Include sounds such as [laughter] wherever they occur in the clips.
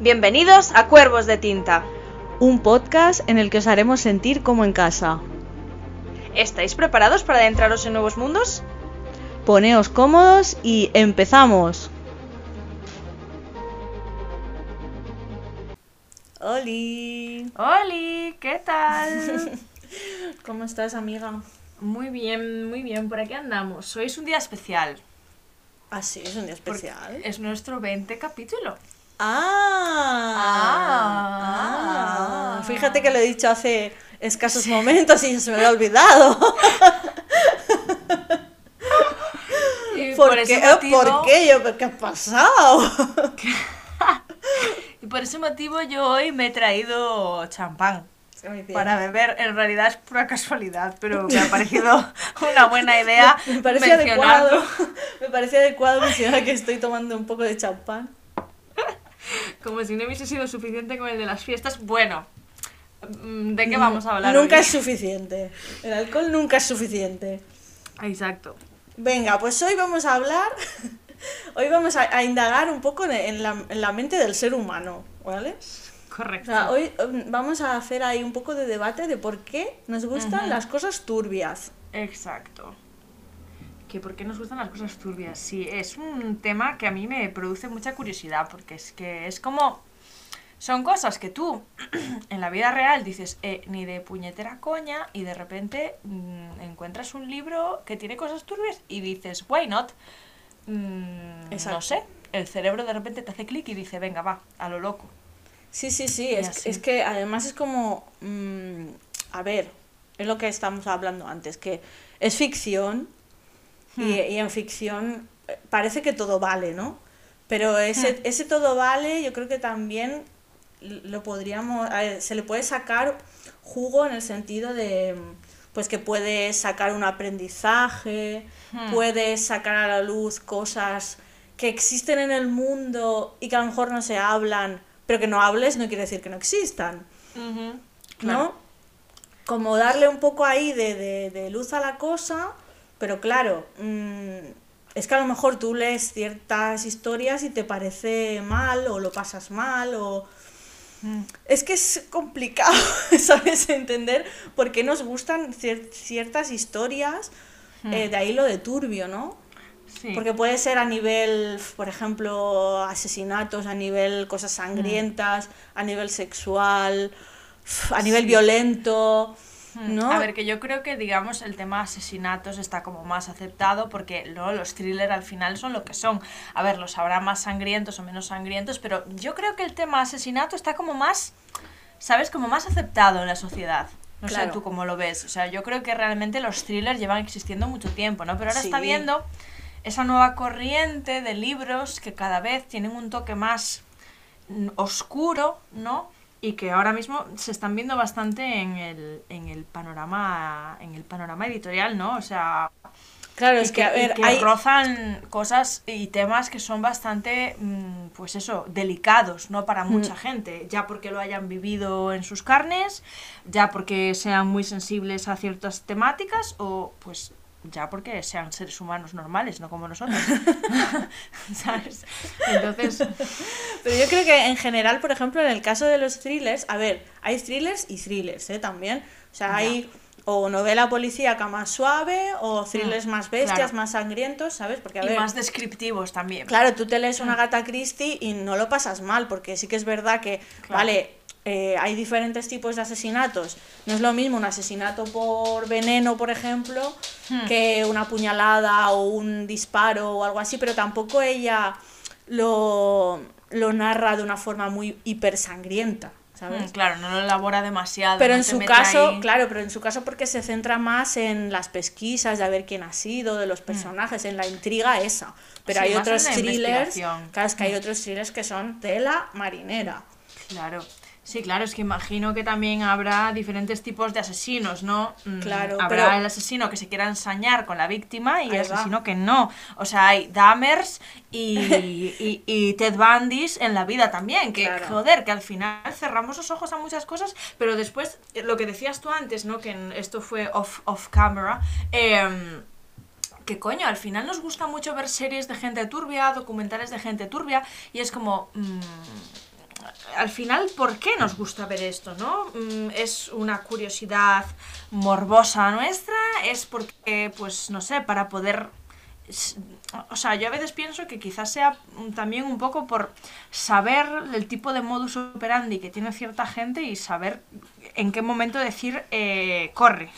Bienvenidos a Cuervos de Tinta. Un podcast en el que os haremos sentir como en casa. ¿Estáis preparados para adentraros en nuevos mundos? Poneos cómodos y empezamos. ¡Holi! ¡Holi! ¿Qué tal? [laughs] ¿Cómo estás, amiga? Muy bien, muy bien. Por aquí andamos. Hoy es un día especial. Ah, sí, es un día porque especial. Es nuestro 20 capítulo. Ah, Ah. ah. Fíjate que lo he dicho hace escasos momentos y se me había olvidado. [laughs] Y ¿Por, por qué? motivo- ¿Por qué? Yo, ¿pero ¿Qué ha pasado? [laughs] Y por ese motivo yo hoy me he traído champán. Para beber, en realidad es pura casualidad, pero me ha parecido [laughs] una buena idea Me parece adecuado. Me parece adecuado mencionar que estoy tomando un poco de champán. Como si no hubiese sido suficiente con el de las fiestas. Bueno, mm, ¿de qué vamos a hablar Nunca hoy? es suficiente. El alcohol nunca es suficiente. Exacto. Venga, pues hoy vamos a hablar. [laughs] Hoy vamos a, a indagar un poco en, la, en la mente del ser humano, ¿vale? O Correcto. sea, hoy um, vamos a hacer ahí un poco de debate de por qué nos gustan las cosas turbias. Exacto. Que por qué nos gustan las cosas turbias. Sí, es un tema que a mí me produce mucha curiosidad, porque es que es como... Son cosas que tú [clears throat] en la vida real dices, eh, ni de puñetera coña, y de repente mm, encuentras un libro que tiene cosas turbias y dices, why not? Mm, no sé, el cerebro de repente te hace clic y dice, venga, va, a lo loco. Sí, sí, sí. Es, es que además es como. mm, a ver, es lo que estamos hablando antes, que es ficción Hmm. y en ficción eh, parece que todo vale, ¿no? Pero ese, Hmm. ese todo vale, yo creo que también lo podríamos. ver, se le puede sacar jugo en el sentido de. Pues que puedes sacar un aprendizaje, Hmm. puedes sacar a la luz cosas que existen en el mundo y que a lo mejor no se hablan, pero que no hables no quiere decir que no existan, ¿no? Claro. Como darle un poco ahí de, de- de luz a la cosa, pero claro, mm, es que a lo mejor tú lees ciertas historias y te parece mal o lo pasas mal o... Mm. Es que es complicado, [laughs] ¿sabes? Entender por qué nos gustan cier- ciertas historias, eh, de ahí lo de turbio, ¿no? Sí. Porque puede ser a nivel, por ejemplo, asesinatos, a nivel cosas Mm. sangrientas, a nivel sexual, a nivel Sí. violento, ¿no? A ver, que yo creo que, digamos, el tema asesinatos está como más aceptado porque ¿no? los thrillers al final son lo que son. A ver, los habrá más sangrientos o menos sangrientos, pero yo creo que el tema asesinato está como más, ¿sabes? Como más aceptado en la sociedad. No sé tú cómo lo ves. O sea, yo creo que realmente los thrillers llevan existiendo mucho tiempo, ¿no? Pero ahora está viendo esa nueva corriente de libros que cada vez tienen un toque más mm, oscuro, ¿no? Y que ahora mismo se están viendo bastante en el, en el panorama en el panorama editorial, ¿no? O sea, Claro, es que, a ver, y que hay... rozan cosas y temas que son bastante, mm, pues eso, delicados, ¿no? Para mucha gente, ya porque lo hayan vivido en sus carnes, ya porque sean muy sensibles a ciertas temáticas o pues ya porque sean seres humanos normales, no como nosotros. [laughs] [laughs] ¿Sabes? Entonces, Pero yo creo que en general, por ejemplo, en el caso de los thrillers, a ver, hay thrillers y thrillers, ¿eh? También. O sea, Ya. hay o novela policíaca más suave o thrillers Mm, más bestias, claro. más sangrientos, ¿sabes? Porque, a y ver, más descriptivos también. Claro, tú te lees una gata Christie y no lo pasas mal, porque sí que es verdad que, Claro. vale, eh, hay diferentes tipos de asesinatos. No es lo mismo un asesinato por veneno, por ejemplo, Hmm. que una puñalada o un disparo o algo así, pero tampoco ella lo, lo narra de una forma muy hipersangrienta, ¿sabes? Mm, Claro, no lo elabora demasiado. Pero no en su caso, ahí- claro, pero en su caso porque se centra más en las pesquisas, de a ver quién ha sido, de los personajes, en la intriga esa. Pero. Sí, hay otros thrillers, claro, es que hay otros thrillers que son tela marinera. Claro. Sí, claro, es que imagino que también habrá diferentes tipos de asesinos, ¿no? Mm, Claro, Habrá pero- el asesino que se quiera ensañar con la víctima y el va. asesino que no. O sea, hay Dahmers y, [laughs] y, y Ted Bundys en la vida también. Que, Claro. joder, que al final cerramos los ojos a muchas cosas, pero después, lo que decías tú antes, ¿no? Que esto fue off, off camera. em, que coño, al final nos gusta mucho ver series de gente turbia, documentales de gente turbia, y es como. mm, al final, ¿por qué nos gusta ver esto, no? Mm, ¿Es una curiosidad morbosa nuestra? ¿Es porque, pues, no sé, para poder... O sea, yo a veces pienso que quizás sea también un poco por saber el tipo de modus operandi que tiene cierta gente y saber en qué momento decir eh, corre.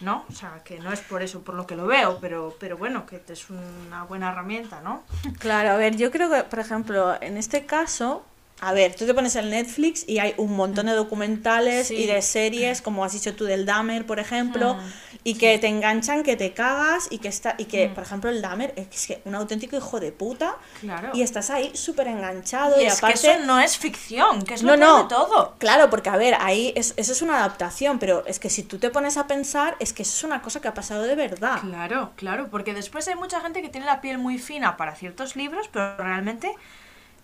¿no? O sea, que no es por eso por lo que lo veo, pero, pero bueno, que es una buena herramienta, ¿no? Claro, a ver, yo creo que, por ejemplo, en este caso, a ver, tú te pones el Netflix y hay un montón de documentales y de series, como has dicho tú del Dahmer, por ejemplo, mm, y que te enganchan, que te cagas y que está y que, mm. por ejemplo, el Dahmer es que un auténtico hijo de puta claro. y estás ahí súper enganchado y, aparte que eso no es ficción, que es lo no, de todo. Claro, porque a ver, ahí es, eso es una adaptación, pero es que si tú te pones a pensar, es que eso es una cosa que ha pasado de verdad. Claro, claro, porque después hay mucha gente que tiene la piel muy fina para ciertos libros, pero realmente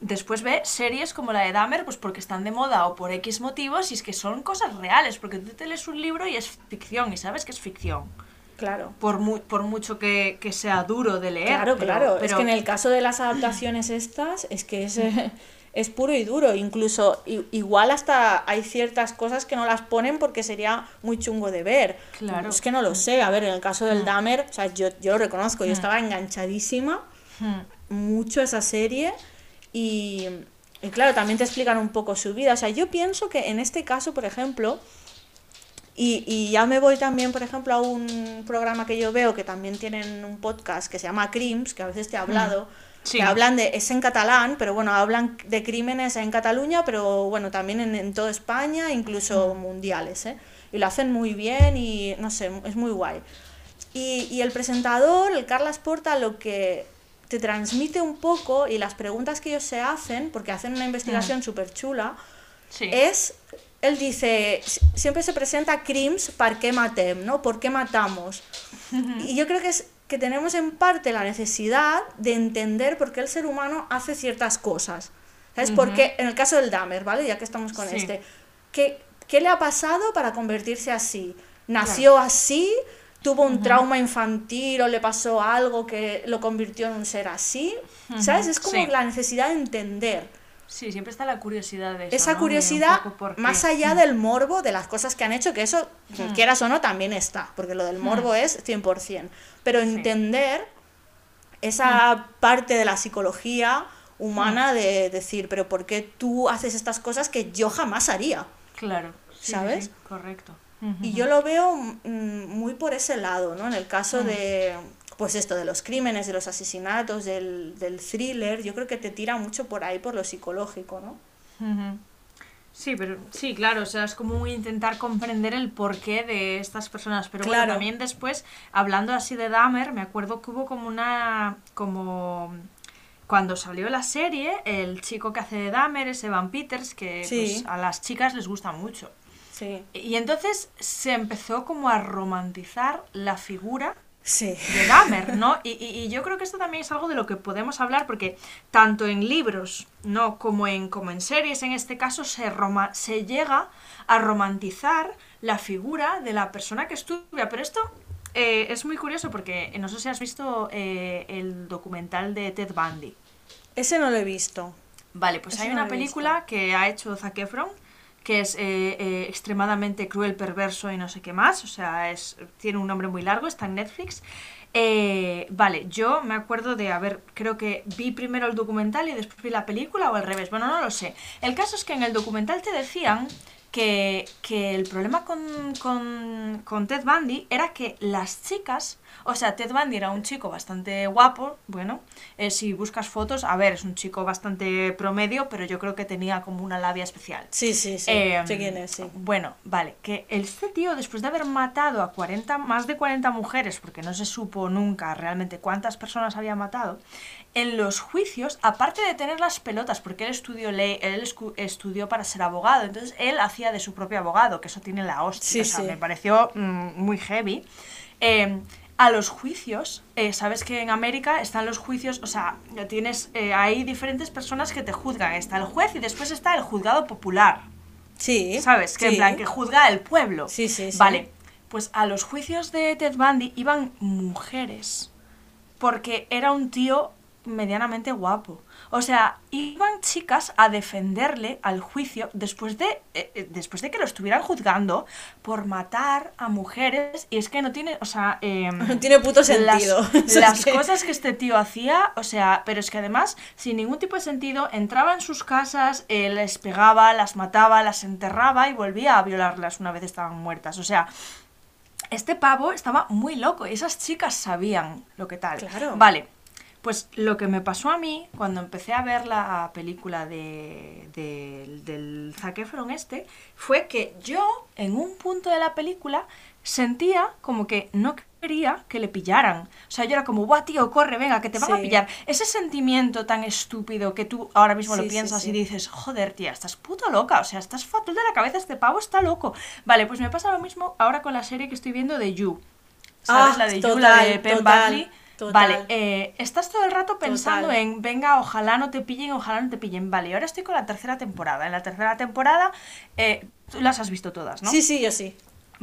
después ve series como la de Dahmer, pues porque están de moda o por X motivos, y es que son cosas reales, porque tú te lees un libro y es ficción, y sabes que es ficción. Claro. Por, por mucho que, sea duro de leer. Claro, claro. Es que en el caso de las adaptaciones estas, es que es, [laughs] es puro y duro. Incluso, igual hasta hay ciertas cosas que no las ponen porque sería muy chungo de ver. Claro. Es que no lo sé. A ver, en el caso del mm. Dahmer, o sea, yo, yo lo reconozco, yo mm. estaba enganchadísima mm. mucho a esa serie y, claro, también te explican un poco su vida. O sea, yo pienso que en este caso, por ejemplo, y, y, ya me voy también, por ejemplo, a un programa que yo veo que también tienen un podcast que se llama Crims, que a veces te he hablado, mm. que hablan de, es en catalán, pero bueno, hablan de crímenes en Cataluña, pero bueno, también en, en toda España, incluso mm. mundiales, ¿eh? Y lo hacen muy bien y no sé, es muy guay. Y, y el presentador, el Carlas Porta, lo que te transmite un poco y las preguntas que ellos se hacen, porque hacen una investigación mm. súper chula, es, él dice, siempre se presenta crimes para qué matem, ¿no? ¿Por qué matamos? y yo creo que es que tenemos en parte la necesidad de entender por qué el ser humano hace ciertas cosas. ¿Sabes? Porque en el caso del Dahmer, ¿vale? Ya que estamos con este, ¿qué, ¿qué le ha pasado para convertirse así? ¿Nació así? Tuvo un trauma infantil o le pasó algo que lo convirtió en un ser así. ¿Sabes? Es como la necesidad de entender. Sí, siempre está la curiosidad de eso, Esa curiosidad, más allá del morbo, de las cosas que han hecho, que eso, quieras o no, también está, porque lo del morbo es 100%. Pero entender esa parte de la psicología humana de decir, pero ¿por qué tú haces estas cosas que yo jamás haría? Claro. ¿Sabes? correcto. Y yo lo veo mm, muy por ese lado, ¿no? En el caso de, pues esto, de los crímenes, de los asesinatos, del, del thriller, yo creo que te tira mucho por ahí, por lo psicológico, ¿no? Sí, pero sí, claro, o sea, es como intentar comprender el porqué de estas personas. Pero bueno, también después, hablando así de Dahmer, me acuerdo que hubo como una. como. Cuando salió la serie, el chico que hace de Dahmer es Evan Peters, que pues, a las chicas les gusta mucho. Y entonces se empezó como a romantizar la figura de Dahmer, ¿no? Y, yo creo que esto también es algo de lo que podemos hablar porque tanto en libros, ¿no? Como en, como en series, en este caso, se, roma se llega a romantizar la figura de la persona que estudia. Pero esto eh, es muy curioso porque no sé si has visto eh, el documental de Ted Bundy. Ese no lo he visto. Vale, pues hay una película que ha hecho Zac Efron que es eh, eh, extremadamente cruel, perverso y no sé qué más. O sea, es, tiene un nombre muy largo, está en Netflix. Eh, vale, yo me acuerdo de haber, creo que vi primero el documental y después vi la película o al revés. Bueno, no lo sé. El caso es que en el documental te decían que, que el problema con, con, con Ted Bundy era que las chicas o sea, Ted Bundy era un chico bastante guapo, bueno, eh, si buscas fotos, a ver, es un chico bastante promedio, pero yo creo que tenía como una labia especial. Sí, sí, sí. Eh, quién es, sí. Bueno, vale, que este tío, después de haber matado a 40, más de 40 mujeres, porque no se supo nunca realmente cuántas personas había matado, en los juicios, aparte de tener las pelotas, porque él estudió ley, él estudió para ser abogado, entonces él hacía de su propio abogado, que eso tiene la hostia, o sea, me pareció mm, muy heavy. Eh, a los juicios. Eh, Sabes que en América están los juicios, o sea, tienes, eh, hay diferentes personas que te juzgan. Está el juez y después está el juzgado popular. Sí. ¿Sabes? Que en plan, que juzga el pueblo. Sí, sí, sí. Vale, pues a los juicios de Ted Bundy iban mujeres. Porque era un tío medianamente guapo. O sea, iban chicas a defenderle al juicio después de, eh, eh, después de que lo estuvieran juzgando por matar a mujeres. Y es que no tiene, o sea... [laughs] No tiene puto sentido. [laughs] Las que- cosas que este tío hacía, o sea, pero es que además, sin ningún tipo de sentido, entraba en sus casas, eh, les pegaba, las mataba, las enterraba y volvía a violarlas una vez estaban muertas. O sea, este pavo estaba muy loco y esas chicas sabían lo que tal. Claro. Vale. Pues lo que me pasó a mí cuando empecé a ver la película de, de- del Zac Efron este fue que yo en un punto de la película sentía como que no quería que le pillaran. O sea, yo era como, guau, tío, corre, venga, que te van a pillar. Ese sentimiento tan estúpido que tú ahora mismo Sí, lo piensas sí. y dices, joder, tía, estás puto loca, o sea, estás fatal de la cabeza, este pavo está loco. Vale, pues me pasa lo mismo ahora con la serie que estoy viendo de You. ¿Sabes? Ah, la de You, la de Penn Badley. Total. Vale, eh, estás todo el rato pensando Total. en, venga, ojalá no te pillen, ojalá no te pillen. Vale, ahora estoy con la tercera temporada. En la tercera temporada, eh, tú las has visto todas, ¿no? Sí, sí, yo sí.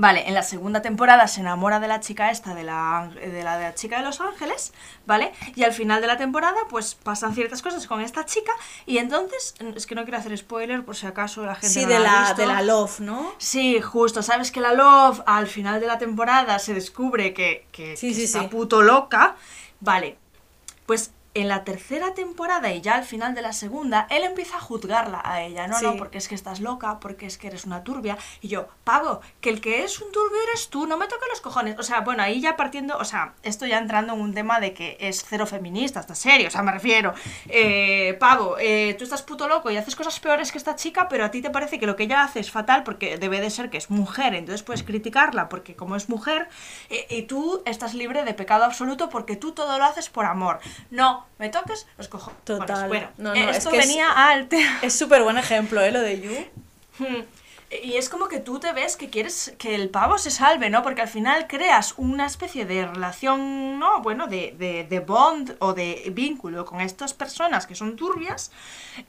Vale, en la segunda temporada se enamora de la chica esta, de la, de la, de la chica de Los Ángeles, ¿vale? Y al final de la temporada, pues pasan ciertas cosas con esta chica y entonces, es que no quiero hacer spoiler por si acaso la gente Sí, no de la ha la, visto. de la Love, ¿no? Sí, justo. Sabes que la Love al final de la temporada se descubre que, que, Sí, que sí, está sí. puto loca. Vale, pues en la tercera temporada y ya al final de la segunda, él empieza a juzgarla a ella. No, no, porque es que estás loca, porque es que eres una turbia. Y yo, pavo, que el que es un turbio eres tú, no me toques los cojones. O sea, bueno, ahí ya partiendo, o sea, esto ya entrando en un tema de que es cero feminista, está serio, o sea, me refiero. Eh, pavo, eh, tú estás puto loco y haces cosas peores que esta chica, pero a ti te parece que lo que ella hace es fatal porque debe de ser que es mujer, entonces puedes criticarla porque como es mujer, eh, y tú estás libre de pecado absoluto porque tú todo lo haces por amor. No, me toques los cojones. Total. Bueno, No, eh, es esto es- venía al tema. Es súper buen ejemplo, ¿eh? Lo de You. Hmm. Y es como que tú te ves que quieres que el pavo se salve, ¿no? Porque al final creas una especie de relación, ¿no? Bueno, de, de, de bond o de vínculo con estas personas que son turbias,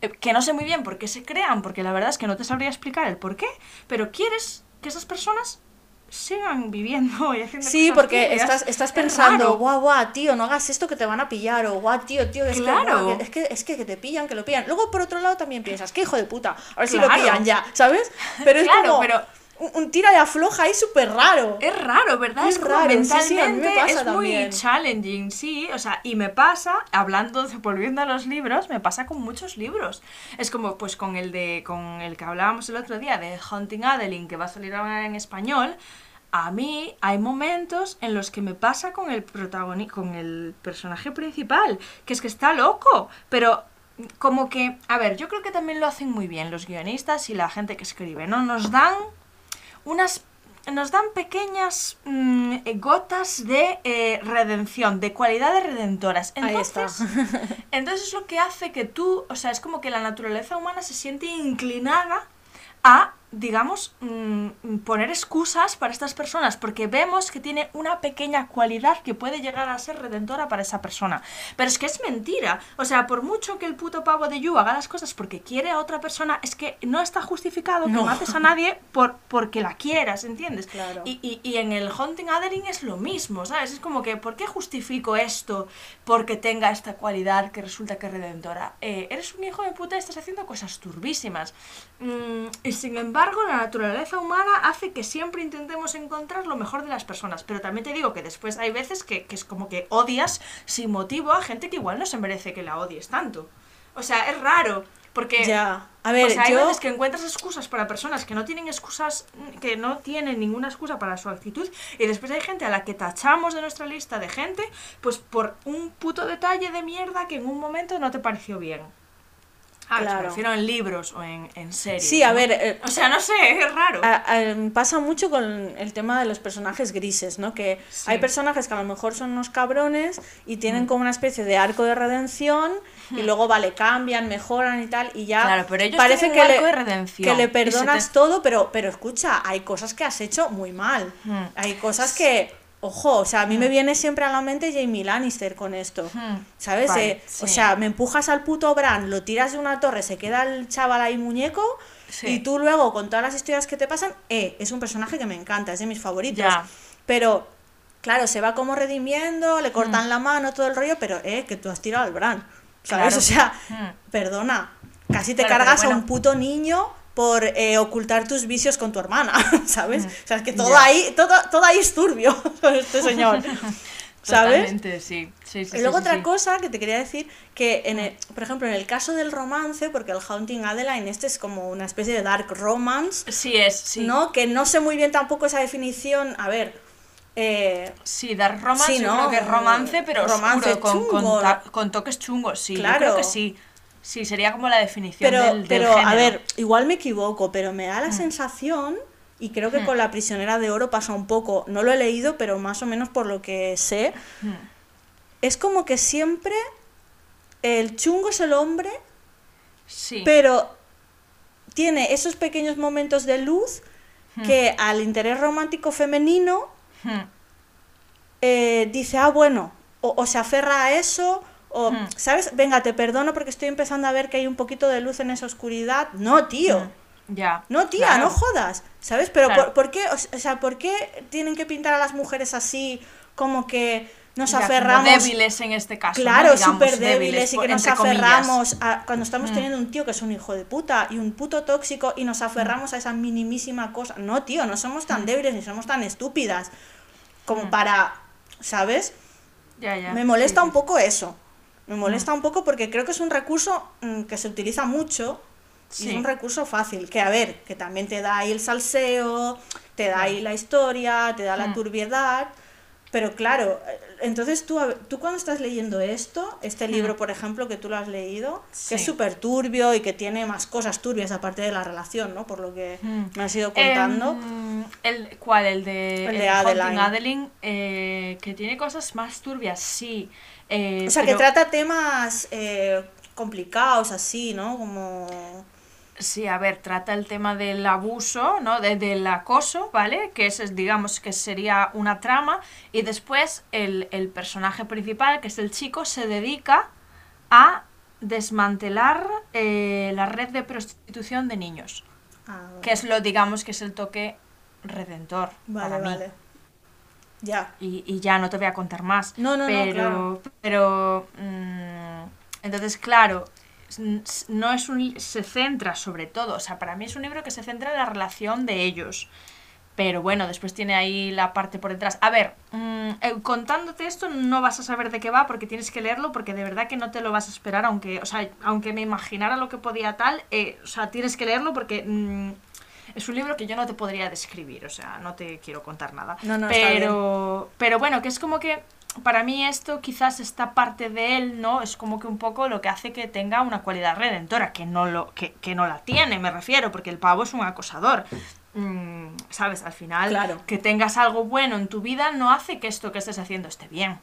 eh, que no sé muy bien por qué se crean, porque la verdad es que no te sabría explicar el por qué, pero quieres que esas personas sigan viviendo [laughs] y haciendo Sí, cosas porque estás, estás Es pensando, guau, guau, tío, no hagas esto que te van a pillar, o guau, tío, tío, es, Claro. que, es, que, es que, que te pillan, que lo pillan. Luego, por otro lado, también piensas, qué hijo de puta, a ver si lo pillan ya, ¿sabes? Pero es Claro, como pero- un, tira y afloja ahí súper raro. Es raro, ¿verdad? Es Es, como raro, sí, sí, a mí me mentalmente pasa es muy challenging, sí. O sea, y me pasa, hablando, volviendo a los libros, me pasa con muchos libros. Es como, pues, con el de, con el que hablábamos el otro día, de Hunting Adeline, que va a salir ahora en español. A mí hay momentos en los que me pasa con el protagoni con el personaje principal, que es que está loco, pero como que, a ver, yo creo que también lo hacen muy bien los guionistas y la gente que escribe, ¿no? Nos dan unas nos dan pequeñas mm, gotas de eh, redención, de cualidades redentoras. Ahí está. Entonces, [laughs] entonces es lo que hace que tú, o sea, es como que la naturaleza humana se siente inclinada a, digamos, mm, poner excusas para estas personas, porque vemos que tiene una pequeña cualidad que puede llegar a ser redentora para esa persona. Pero es que es mentira. O sea, por mucho que el puto pavo de Yu haga las cosas porque quiere a otra persona, es que no está justificado que No. mates a nadie por, porque la quieras, ¿entiendes? Claro. Y, y, y en el Hunting Adeline es lo mismo, ¿sabes? Es como que, ¿por qué justifico esto porque tenga esta cualidad que resulta que es redentora? Eh, eres un hijo de puta y estás haciendo cosas turbísimas. Mm, y sin embargo, la naturaleza humana hace que siempre intentemos encontrar lo mejor de las personas. Pero también te digo que después hay veces que, que es como que odias sin motivo a gente que igual no se merece que la odies tanto. O sea, es raro. Porque Ya. A ver, o sea, hay yo- veces que encuentras excusas para personas que no tienen excusas, que no tienen ninguna excusa para su actitud, y después hay gente a la que tachamos de nuestra lista de gente, pues por un puto detalle de mierda que en un momento no te pareció bien. Ah, Claro. refiero en libros o en, en series. Sí, a ¿no? ver, eh, O sea, no sé, es raro. A- a- pasa mucho con el tema de los personajes grises, ¿no? Que Sí. hay personajes que a lo mejor son unos cabrones y tienen como una especie de arco de redención y luego, vale, cambian, mejoran y tal y ya Claro, pero ellos parece que un le, arco de redención que le perdonas te- todo, pero, pero escucha, hay cosas que has hecho muy mal. Hay cosas que, ojo, o sea, a mí me viene siempre a la mente Jamie Lannister con esto. Hmm. ¿Sabes? Vale, Eh, O sea, me empujas al puto Bran, lo tiras de una torre, se queda el chaval ahí muñeco. Sí. Y tú luego, con todas las historias que te pasan, eh, es un personaje que me encanta, es de mis favoritos. Ya. Pero claro, se va como redimiendo, le cortan la mano, todo el rollo, pero eh, que tú has tirado al Bran. ¿Sabes? Claro. O sea, Mm. perdona, casi te cargas a un puto niño por eh, ocultar tus vicios con tu hermana, [laughs] ¿sabes? O sea, es que todo. Ya. ahí, todo, todo ahí es turbio [laughs] con este señor. [laughs] ¿Sabes? Sí. sí, sí Y luego otra cosa que te quería decir, que en el- por ejemplo en el caso del romance, porque el Haunting Adeline este es como una especie de dark romance, Sí es, sí. ¿no? Que no sé muy bien tampoco esa definición, a ver, eh, Sí, dar romance, Sí, yo ¿no? creo que es romance, pero Romance oscuro, con, con, con toques chungos, sí. Yo Claro. creo que sí. Sí, sería como la definición pero, del, del pero a ver, igual me equivoco, pero me da la sensación, y creo que con la prisionera de oro pasa un poco, no lo he leído, pero más o menos por lo que sé, Hmm. es como que siempre el chungo es el hombre, Sí. pero tiene esos pequeños momentos de luz que al interés romántico femenino eh, dice, ah, bueno, o, o se aferra a eso, o, Hmm. ¿sabes? Venga, te perdono porque estoy empezando a ver que hay un poquito de luz en esa oscuridad. No, tío. Ya. No, tía, claro. no jodas, ¿sabes? Pero Claro. ¿por, por qué, o sea, ¿por qué tienen que pintar a las mujeres así como que nos Ya, como aferramos débiles en este caso. ¿no? Claro, Digamos, súper débiles y por- que nos aferramos a, cuando estamos Mm. teniendo un tío que es un hijo de puta y un puto tóxico y nos aferramos a esa minimísima cosa. No, tío, no somos Mm. tan débiles ni somos tan estúpidas como para, ¿sabes? Ya, ya. Me molesta Sí, un poco eso. Me molesta un poco porque creo que es un recurso mm, que se utiliza mucho y Sí. es un recurso fácil. Que a ver, que también te da ahí el salseo, te da ahí la historia, te da la Mm. turbiedad. Pero claro, eh, entonces tú, tú cuando estás leyendo esto, este libro, por ejemplo, que tú lo has leído, que es Mm. Súper turbio y que tiene más cosas turbias aparte de la relación, ¿no? Por lo que Mm. me has ido contando. Em, el, ¿Cuál? El de, El de. Adeline, eh, que tiene cosas más turbias, sí. Eh, o sea, pero- que trata temas eh, complicados así, ¿no? Como... Sí, a ver, trata el tema del abuso, ¿no? De- del acoso, ¿vale? Que es, digamos, que sería una trama. Y después el, el personaje principal, que es el chico, se dedica a desmantelar eh, la red de prostitución de niños. Ah, vale. Que es lo, digamos, que es el toque redentor Vale, para mí. vale. Ya. Y, y ya no te voy a contar más. No, no, no, pero, claro. Pero, mm, entonces, claro, no es un, se centra sobre todo, o sea, para mí es un libro que se centra en la relación de ellos. Pero bueno, después tiene ahí la parte por detrás. A ver, mm, eh, contándote esto no vas a saber de qué va porque tienes que leerlo porque de verdad que no te lo vas a esperar, aunque, o sea, aunque me imaginara lo que podía tal, eh, o sea, tienes que leerlo porque mm, es un libro que yo no te podría describir, o sea, no te quiero contar nada. No, no, pero, pero bueno, que es como que para mí esto quizás esta parte de él, ¿no? Es como que un poco lo que hace que tenga una cualidad redentora, que no, lo, que, que no la tiene, me refiero, porque el pavo es un acosador. Mm, ¿Sabes? Al final, Claro. que tengas algo bueno en tu vida no hace que esto que estés haciendo esté bien.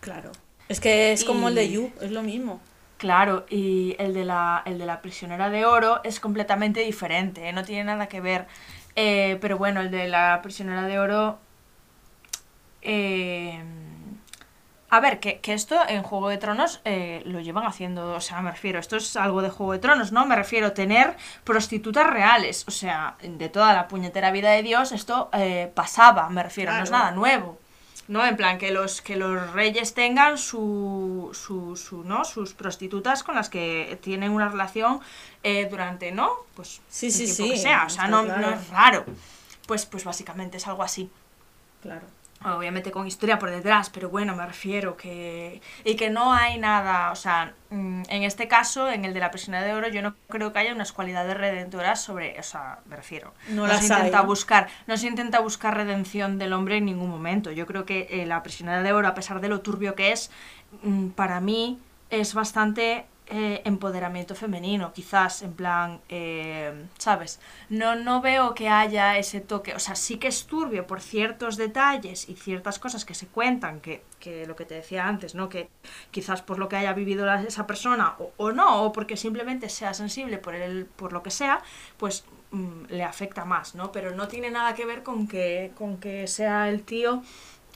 Claro. Es que es como el de You, es lo mismo. Claro, y el de la, el de la prisionera de oro es completamente diferente, ¿eh? no tiene nada que ver. Eh, pero bueno, el de la prisionera de oro... eh, a ver, que, que esto en Juego de Tronos eh, lo llevan haciendo, o sea, me refiero, esto es algo de Juego de Tronos, ¿no? Me refiero a tener prostitutas reales, o sea, de toda la puñetera vida de Dios esto eh, pasaba, me refiero, no es nada nuevo. ¿No? En plan, que los, que los reyes tengan su, su, su, ¿no? sus prostitutas con las que tienen una relación eh, durante, ¿no? Pues Sí, el sí, tiempo sí, que sea, o sea, no, claro. no es raro. Pues, pues básicamente es algo así. Claro. Obviamente con historia por detrás, pero bueno, me refiero que... Y que no hay nada, o sea, mm, en este caso, en el de la prisionera de oro, yo no creo que haya unas cualidades redentoras sobre... O sea, me refiero. No se las intenta hay, ¿no? buscar No se intenta buscar redención del hombre en ningún momento. Yo creo que eh, la prisionera de oro, a pesar de lo turbio que es, mm, para mí es bastante eh, empoderamiento femenino, quizás, en plan, eh, ¿sabes? No, no veo que haya ese toque, o sea, sí que es turbio por ciertos detalles y ciertas cosas que se cuentan, que, que lo que te decía antes, ¿no? Que quizás por lo que haya vivido esa persona o, o no, o porque simplemente sea sensible por, el, por lo que sea, pues mm, le afecta más, ¿no? Pero no tiene nada que ver con que, con que sea el tío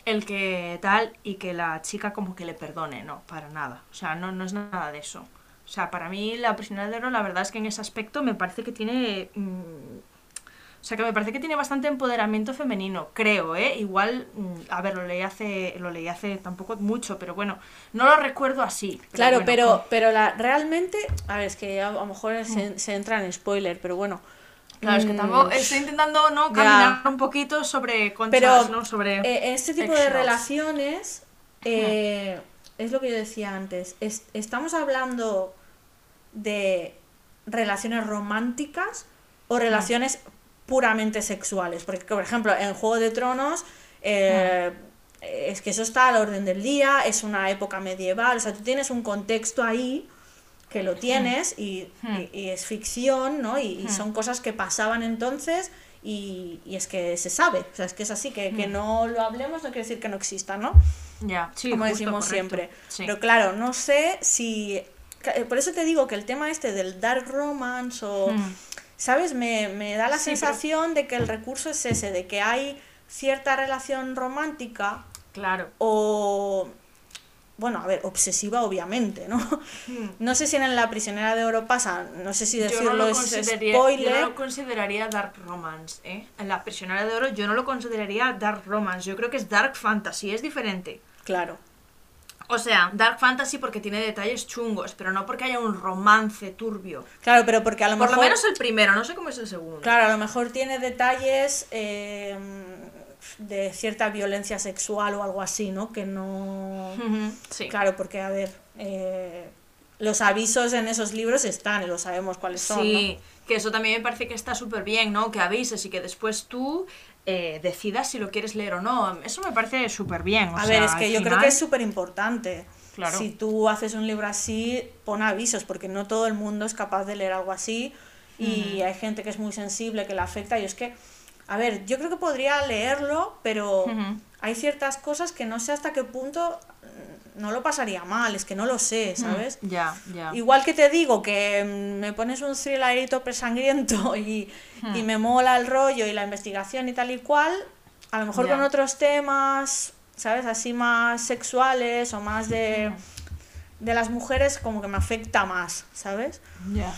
el que tal y que la chica como que le perdone, no, para nada. O sea, no, no es nada de eso. O sea, para mí la prisionera de oro, la verdad es que en ese aspecto me parece que tiene... mm, O sea que me parece que tiene bastante empoderamiento femenino, creo, ¿eh? Igual, mm, a ver, lo leí hace, lo leí hace tampoco mucho, pero bueno, no lo recuerdo así. pero Claro, bueno, pero, pero la, realmente, a ver, es que a, lo mejor se, se entra en spoiler, pero bueno. Claro, es que Mm, tampoco estoy intentando no caminar un poquito sobre conchas, Pero ¿no? Sobre eh, este tipo de relaciones eh, es lo que yo decía antes. Es- estamos hablando de relaciones románticas o relaciones puramente sexuales. Porque, por ejemplo, en Juego de Tronos. eh, Es que eso está a la orden del día, es una época medieval, o sea, tú tienes un contexto ahí que lo tienes y, y- y es ficción, ¿no? Y, y son cosas que pasaban entonces y, es que se sabe, o sea, es que es así, que, que no lo hablemos no quiere decir que no exista, ¿no? Ya, sí, Como justo, decimos correcto. siempre. Sí. Pero claro, no sé si... eh, Por eso te digo que el tema este del dark romance o... Hmm. ¿Sabes? Me, me da la Sí, pero- sensación de que el recurso es ese, de que hay cierta relación romántica Claro. o bueno, a ver, obsesiva obviamente, ¿no? No sé si en la prisionera de oro pasa, no sé si Hmm. Yo decirlo no, lo es spoiler. yo no lo consideraría dark romance, ¿eh? En la prisionera de oro yo no lo consideraría dark romance, yo creo que es dark fantasy, es diferente. Claro. O sea, dark fantasy porque tiene detalles chungos, pero no porque haya un romance turbio. Claro, pero porque a lo Por mejor lo menos el primero, no sé cómo es el segundo. Claro, a lo mejor tiene detalles eh, de cierta violencia sexual o algo así, ¿no? Que no Sí. Claro, porque a ver, eh, los avisos en esos libros están y lo sabemos cuáles son, Sí, que eso también me parece que está súper bien, ¿no? Que avises y que después tú eh, decidas si lo quieres leer o no. Eso me parece súper bien. A sea, ver, es que yo creo que es súper importante. Claro. Si tú haces un libro así, pon avisos, porque no todo el mundo es capaz de leer algo así y hay gente que es muy sensible, que le afecta. Y es que, a ver, yo creo que podría leerlo, pero hay ciertas cosas que no sé hasta qué punto no lo pasaría mal, es que no lo sé, ¿sabes? Ya, ya. Igual que te digo que mm, me pones un thrillerito presangriento y, [laughs] y me mola el rollo y la investigación y tal y cual, a lo mejor Ya. con otros temas, ¿sabes? Así más sexuales o más de, de las mujeres como que me afecta más, ¿sabes? Ya.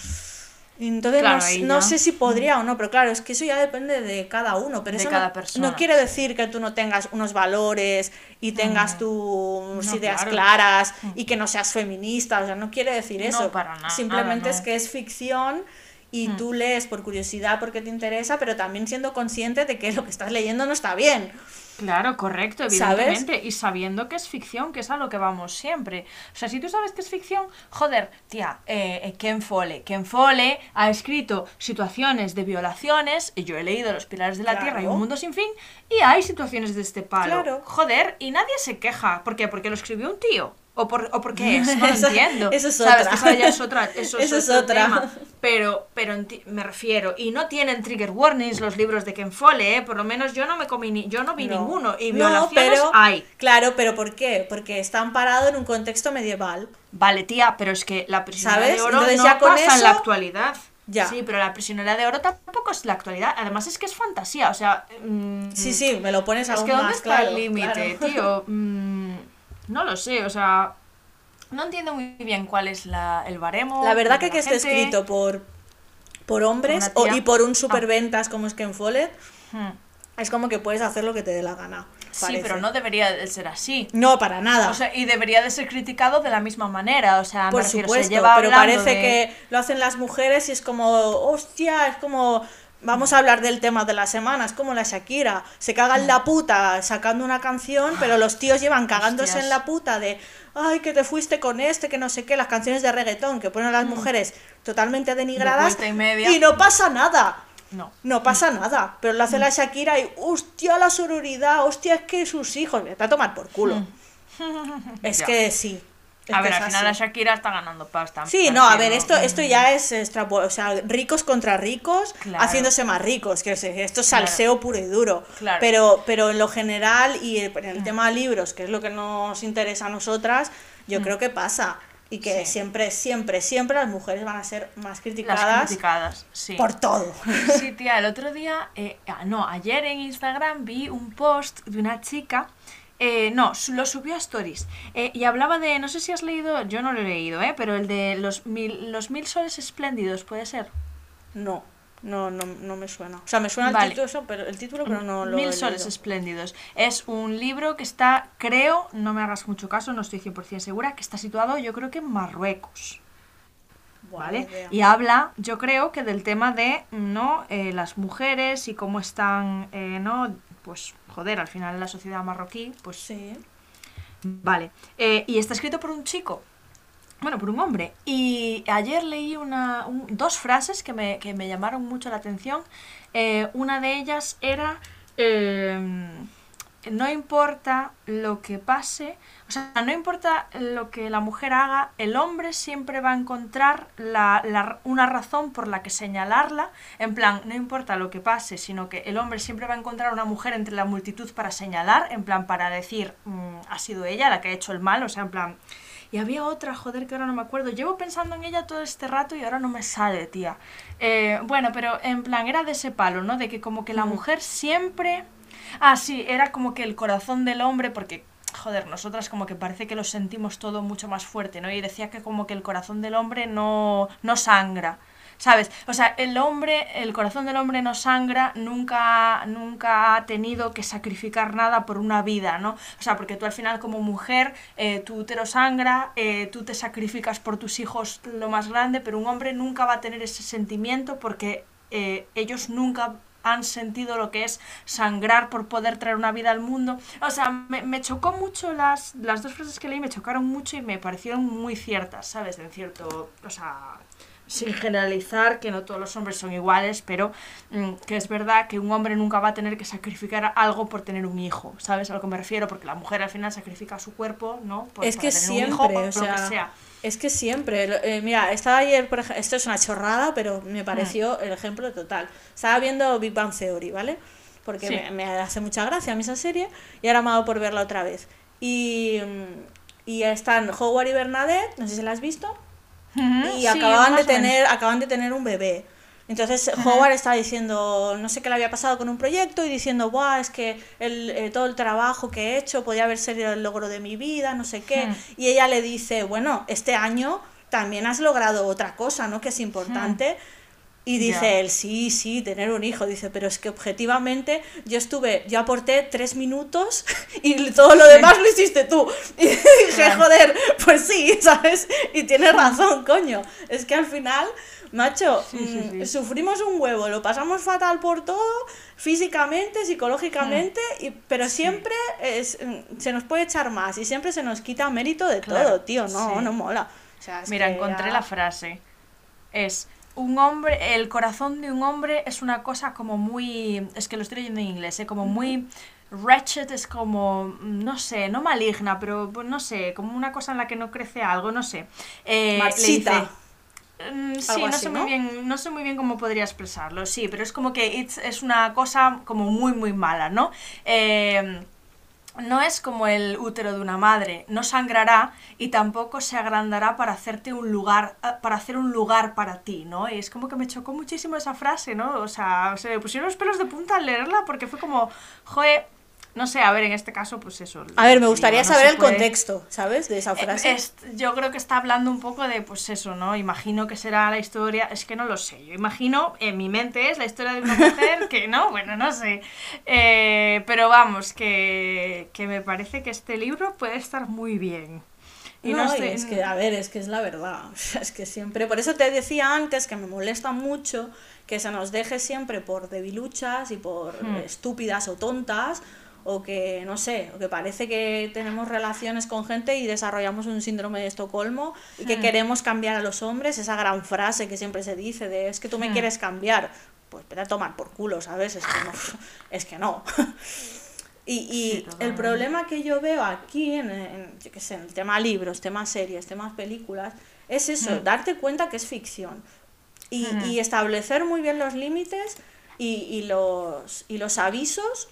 Entonces Claro, no, no sé si podría o no, pero claro, es que eso ya depende de cada uno. Pero De eso cada no, persona. no quiere decir que tú no tengas unos valores y tengas tus No, ideas claro. claras y que no seas feminista. O sea, no quiere decir No, eso. para nada, Simplemente nada, es que es ficción y tú lees por curiosidad porque te interesa, pero también siendo consciente de que lo que estás leyendo no está bien. Claro, correcto, ¿Sabes? evidentemente. Y sabiendo que es ficción, que es a lo que vamos siempre. O sea, si tú sabes que es ficción, joder, tía, eh, eh, Ken Follett. Ken Follett ha escrito situaciones de violaciones, y yo he leído Los Pilares de la Claro. Tierra y Un Mundo Sin Fin, y hay situaciones de este palo. Claro. Joder, y nadie se queja. ¿Por qué? Porque lo escribió un tío. ¿O por, o por qué [laughs] es? No lo Eso- entiendo. eso es ¿Sabes? otra. Esa ya es otra. [laughs] Eso, Eso es otro otra. tema. Pero, pero me refiero, y no tienen trigger warnings los libros de Ken Follett, ¿eh? Por lo menos yo no me comí ni, yo no vi No. ninguno. Y No, violaciones pero- hay. Claro, pero ¿por qué? Porque está amparado en un contexto medieval. Vale, tía, pero es que la prisionera ¿Sabes? de oro Entonces no ya pasa en la actualidad. Ya. Sí, pero la prisionera de oro tampoco es la actualidad. Además es que es fantasía, o sea... mm, Sí, sí, me lo pones Es aún que ¿dónde más está claro. el límite, claro. tío? [laughs] Mm, no lo sé, o sea... No entiendo muy bien cuál es la, el baremo. La verdad que que esté gente. escrito por, por hombres o- y por un superventas como es Ken Follett, Hmm. es como que puedes hacer lo que te dé la gana. Sí, pero no debería de ser así. No, para nada. O sea, y debería de ser criticado de la misma manera. O sea, me por refiero, supuesto, se lleva pero parece de- que lo hacen las mujeres y es como, hostia, es como, vamos a hablar del tema de la semana, es como la Shakira, se caga en la puta sacando una canción, pero los tíos llevan cagándose Hostias. en la puta de, ay, que te fuiste con este, que no sé qué, las canciones de reggaetón que ponen a las mujeres totalmente denigradas y media. y no pasa nada. No. No pasa nada, pero lo hace la Shakira y hostia la sororidad, hostia es que sus hijos, me está a tomar por culo. [laughs] Es Ya. que sí. Es A ver, al final la. Shakira está ganando pasta. Sí, no, a ver, esto, mm, esto ya es extrapo- o sea, ricos contra ricos, Claro. haciéndose más ricos, que es- esto es Claro. salseo puro y duro. Claro. Pero, pero en lo general y en el tema de libros, que es lo que nos interesa a nosotras, yo creo que pasa. Y que Mm. Sí. siempre, siempre, siempre las mujeres van a ser más Las criticadas criticadas, sí. por todo. Sí, tía, el otro día, eh, ah, no, ayer en Instagram vi un post de una chica, eh, no, lo subió a Stories, eh, y hablaba de, no sé si has leído, yo no lo he leído, eh, pero el de los mil, los mil soles espléndidos, ¿puede ser? No. No, no, no me suena. O sea, me suena Vale. el título, eso, pero, el título, pero no lo he Mil soles leído. espléndidos. Es un libro que está, creo, no me hagas mucho caso, no estoy 100% segura, que está situado yo creo que en Marruecos. ¿Vale? Y habla, yo creo que del tema de, ¿no? Eh, las mujeres y cómo están, eh, ¿no? Pues, joder, al final la sociedad marroquí, pues Sí. Vale. Eh, y está escrito por un chico. Bueno, por un hombre. Y ayer leí una, un- dos frases que me, que me llamaron mucho la atención. Eh, una de ellas era, eh, no importa lo que pase, o sea, no importa lo que la mujer haga, el hombre siempre va a encontrar la, la- una razón por la que señalarla. En plan, no importa lo que pase, sino que el hombre siempre va a encontrar una mujer entre la multitud para señalar, en plan, para decir, "Mm, ha sido ella la que ha hecho el mal, o sea, en plan... Y había otra, joder, que ahora no me acuerdo. Llevo pensando en ella todo este rato y ahora no me sale, tía. Eh, bueno, pero en plan, era de ese palo, ¿no? De que como que la mujer siempre... Ah, sí, era como que el corazón del hombre, porque, joder, nosotras como que parece que lo sentimos todo mucho más fuerte, ¿no? Y decía que como que el corazón del hombre no, no sangra. ¿Sabes? O sea, el hombre, el corazón del hombre no sangra, nunca, nunca ha tenido que sacrificar nada por una vida, ¿no? O sea, porque tú al final como mujer, eh, tu útero sangra, eh, tú te sacrificas por tus hijos lo más grande, pero un hombre nunca va a tener ese sentimiento porque eh, ellos nunca han sentido lo que es sangrar por poder traer una vida al mundo. O sea, me, me chocó mucho las, las dos frases que leí, me chocaron mucho y me parecieron muy ciertas, ¿sabes? En cierto, o sea, sin generalizar, que no todos los hombres son iguales, pero mm, que es verdad que un hombre nunca va a tener que sacrificar algo por tener un hijo, ¿sabes a lo que me refiero? Porque la mujer al final sacrifica su cuerpo, ¿no? Por, es para que tener siempre, un hijo, por o lo sea, que sea. Es que siempre, eh, mira, estaba ayer, por ejemplo, esto es una chorrada, pero me pareció Mm. el ejemplo total. Estaba viendo Big Bang Theory, ¿vale? Porque Sí. me, me hace mucha gracia a mí esa serie y ahora me ha dado por verla otra vez. Y, y están Howard y Bernadette, no sé si la has visto, y sí, acababan de tener acaban de tener un bebé entonces Howard estaba diciendo no sé qué le había pasado con un proyecto y diciendo Buah, es que el, eh, todo el trabajo que he hecho podía haber sido el logro de mi vida no sé qué y ella le dice bueno este año también has logrado otra cosa no que es importante y dice Ya. él, sí, sí, tener un hijo. Dice, pero es que objetivamente yo estuve, yo aporté tres minutos [laughs] y todo lo demás lo hiciste tú. [laughs] Y dije, joder, pues sí, [laughs] ¿sabes? Y tienes razón, coño. Es que al final, macho, Sí, sí, mm, sí. sufrimos un huevo, lo pasamos fatal por todo, físicamente, psicológicamente, y, pero siempre es, mm, se nos puede echar más y siempre se nos quita mérito de Claro, todo, tío. No, sí. no mola. O sea, es Mira, que encontré ya- la frase. Es un hombre, el corazón de un hombre es una cosa como muy, es que lo estoy leyendo en inglés, ¿eh? como muy wretched, es como, no sé, no maligna, pero pues, no sé, como una cosa en la que no crece algo, no sé. Eh, le Marchita. dice- Mm, sí, no sé ¿no? muy bien, no sé muy bien cómo podría expresarlo, sí, pero es como que it's- es una cosa como muy muy mala, ¿no? Eh, no es como el útero de una madre, no sangrará y tampoco se agrandará para hacerte un lugar, eh, para hacer un lugar para ti, ¿no? Y es como que me chocó muchísimo esa frase, ¿no? O sea, se me pusieron los pelos de punta al leerla porque fue como, joder, no sé, a ver, en este caso, pues eso. A ver, me digo, gustaría no saber el puede- contexto, ¿sabes? De esa eh, frase. es- yo creo que está hablando un poco de, pues eso, ¿no? Imagino que será la historia, es que no lo sé, yo imagino, en mi mente es la historia de una mujer [laughs] que, ¿no? Bueno, no sé. Eh, pero vamos, que, que me parece que este libro puede estar muy bien. Y no, no, y sé, es que, a ver, es que es la verdad. O sea, es que siempre. Por eso te decía antes que me molesta mucho que se nos deje siempre por debiluchas y por Hmm. estúpidas o tontas. O que, no sé, o que parece que tenemos relaciones con gente y desarrollamos un síndrome de Estocolmo y que Hmm. queremos cambiar a los hombres, esa gran frase que siempre se dice de es que tú me Hmm. quieres cambiar. Pues vete a tomar por culo, ¿sabes? Es que no. [laughs] Es que no. [laughs] Y, y Sí, el problema que yo veo aquí, en, en, yo qué sé, en el tema libros, temas series, temas películas, es eso, Mm. darte cuenta que es ficción. Y, Mm. y establecer muy bien los límites y, y los, y los avisos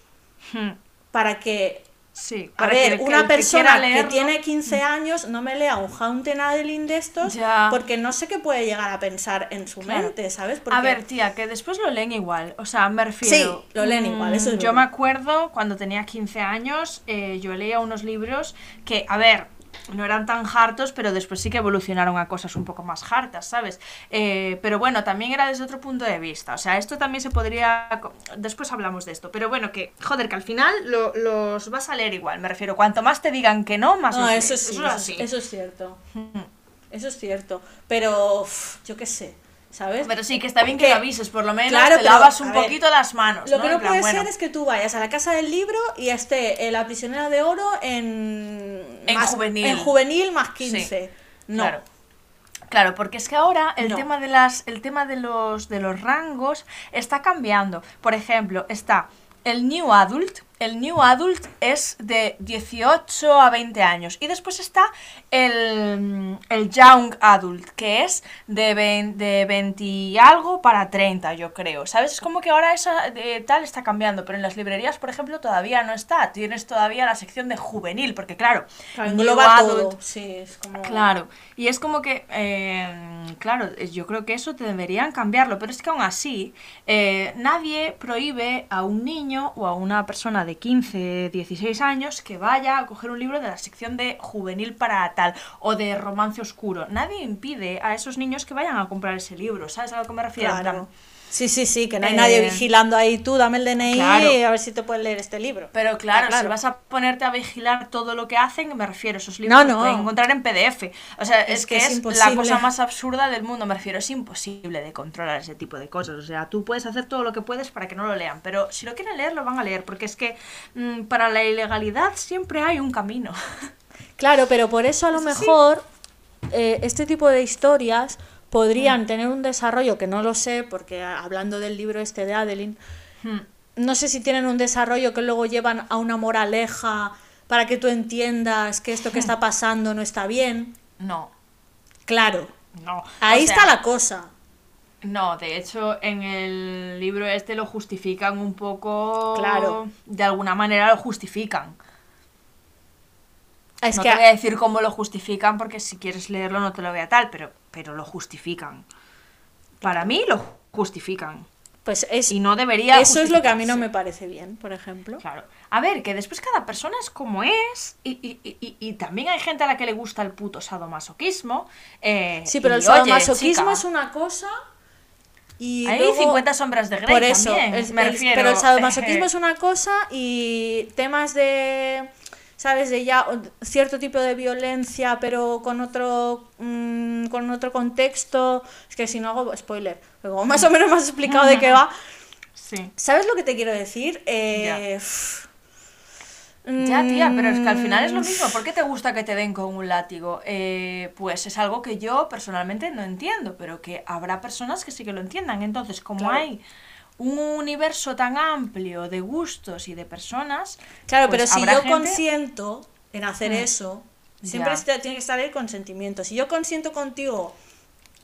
Hmm, para que, Sí, a que ver, que- una que persona que, leerlo- tiene 15 años no me lea un Haunted Adeline de estos Ya. porque no sé qué puede llegar a pensar en su Claro. mente, ¿sabes? A Porque- ver, tía, que después lo leen igual. O sea, me refiero. Sí, lo leen igual, eso es mm, Yo me acuerdo cuando tenía 15 años, eh, yo leía unos libros que, a ver, no eran tan hartos, pero después sí que evolucionaron a cosas un poco más hartas, ¿sabes? Eh, pero bueno, también era desde otro punto de vista. O sea, esto también se podría. Después hablamos de esto. Pero bueno, que, joder, que al final los vas a leer igual. Me refiero, cuanto más te digan que no, más. No, eso, sí, eso, es así. eso es cierto. Eso es cierto. Pero, yo qué sé. ¿Sabes? Pero sí, que está bien que lo avises, por lo menos te lavas un poquito las manos. Lo que no puede ser es que tú vayas a la casa del libro y esté eh, la prisionera de oro en, en juvenil. En juvenil más 15. No. Claro. Claro, porque es que ahora el tema de las el tema de los de los rangos está cambiando. Por ejemplo, está el New Adult, el New Adult es de 18 a 20 años. Y después está el, el Young Adult, que es de 20, de 20 y algo para 30, yo creo. ¿Sabes? Es como que ahora esa de, tal está cambiando, pero en las librerías, por ejemplo, todavía no está. Tienes todavía la sección de juvenil, porque claro, New Adult. Sí, es como... Claro, y es como que, eh, claro, yo creo que eso te deberían cambiarlo, pero es que aún así, eh, nadie prohíbe a un niño o a una persona de 15, 16 años que vaya a coger un libro de la sección de juvenil para tal o de romance oscuro. Nadie impide a esos niños que vayan a comprar ese libro, ¿sabes a lo que me refiero? Sí, sí, sí, que no hay nadie eh, vigilando ahí, tú dame el DNI y a ver si te puedes leer este libro. Pero claro, si vas a ponerte a vigilar todo lo que hacen, me refiero, esos libros no, no. pueden encontrar en PDF. O sea, es, que, es, la cosa más absurda del mundo, me refiero, es imposible de controlar ese tipo de cosas. O sea, tú puedes hacer todo lo que puedes para que no lo lean, pero si lo quieren leer, lo van a leer, porque es que mm, para la ilegalidad siempre hay un camino. Claro, pero por eso a lo mejor eh, este tipo de historias podrían mm. tener un desarrollo que no lo sé, porque hablando del libro este de Adeline, mm. no sé si tienen un desarrollo que luego llevan a una moraleja para que tú entiendas que esto que [laughs] está pasando no está bien. No. Claro. No. Ahí está la cosa. No, de hecho en el libro este lo justifican un poco. Claro. De alguna manera lo justifican. Es no que... te voy a decir cómo lo justifican porque si quieres leerlo no te lo voy a tal, pero pero lo justifican. Para mí lo justifican. Pues es, y no debería. Eso es lo que a mí no me parece bien, por ejemplo. Claro. A ver, que después cada persona es como es, y, y, y, también hay gente a la que le gusta el puto sadomasoquismo. Eh, sí, pero el sadomasoquismo es una cosa. Y hay 50 sombras de Grey por eso, me refiero. Pero el [laughs] sadomasoquismo es una cosa y temas de ¿sabes? De ya cierto tipo de violencia, pero con otro, mm, con otro contexto. Es que si no hago spoiler, luego más o menos me has explicado de qué va. Sí. ¿Sabes lo que te quiero decir? Eh, ya. tía, pero es que al final es lo mismo. ¿Por qué te gusta que te den con un látigo? Eh, pues es algo que yo personalmente no entiendo, pero que habrá personas que sí que lo entiendan. Entonces, como hay un universo tan amplio de gustos y de personas. Claro, pero pues si yo consiento en hacer mm. eso, siempre tiene que estar el consentimiento. Si yo consiento contigo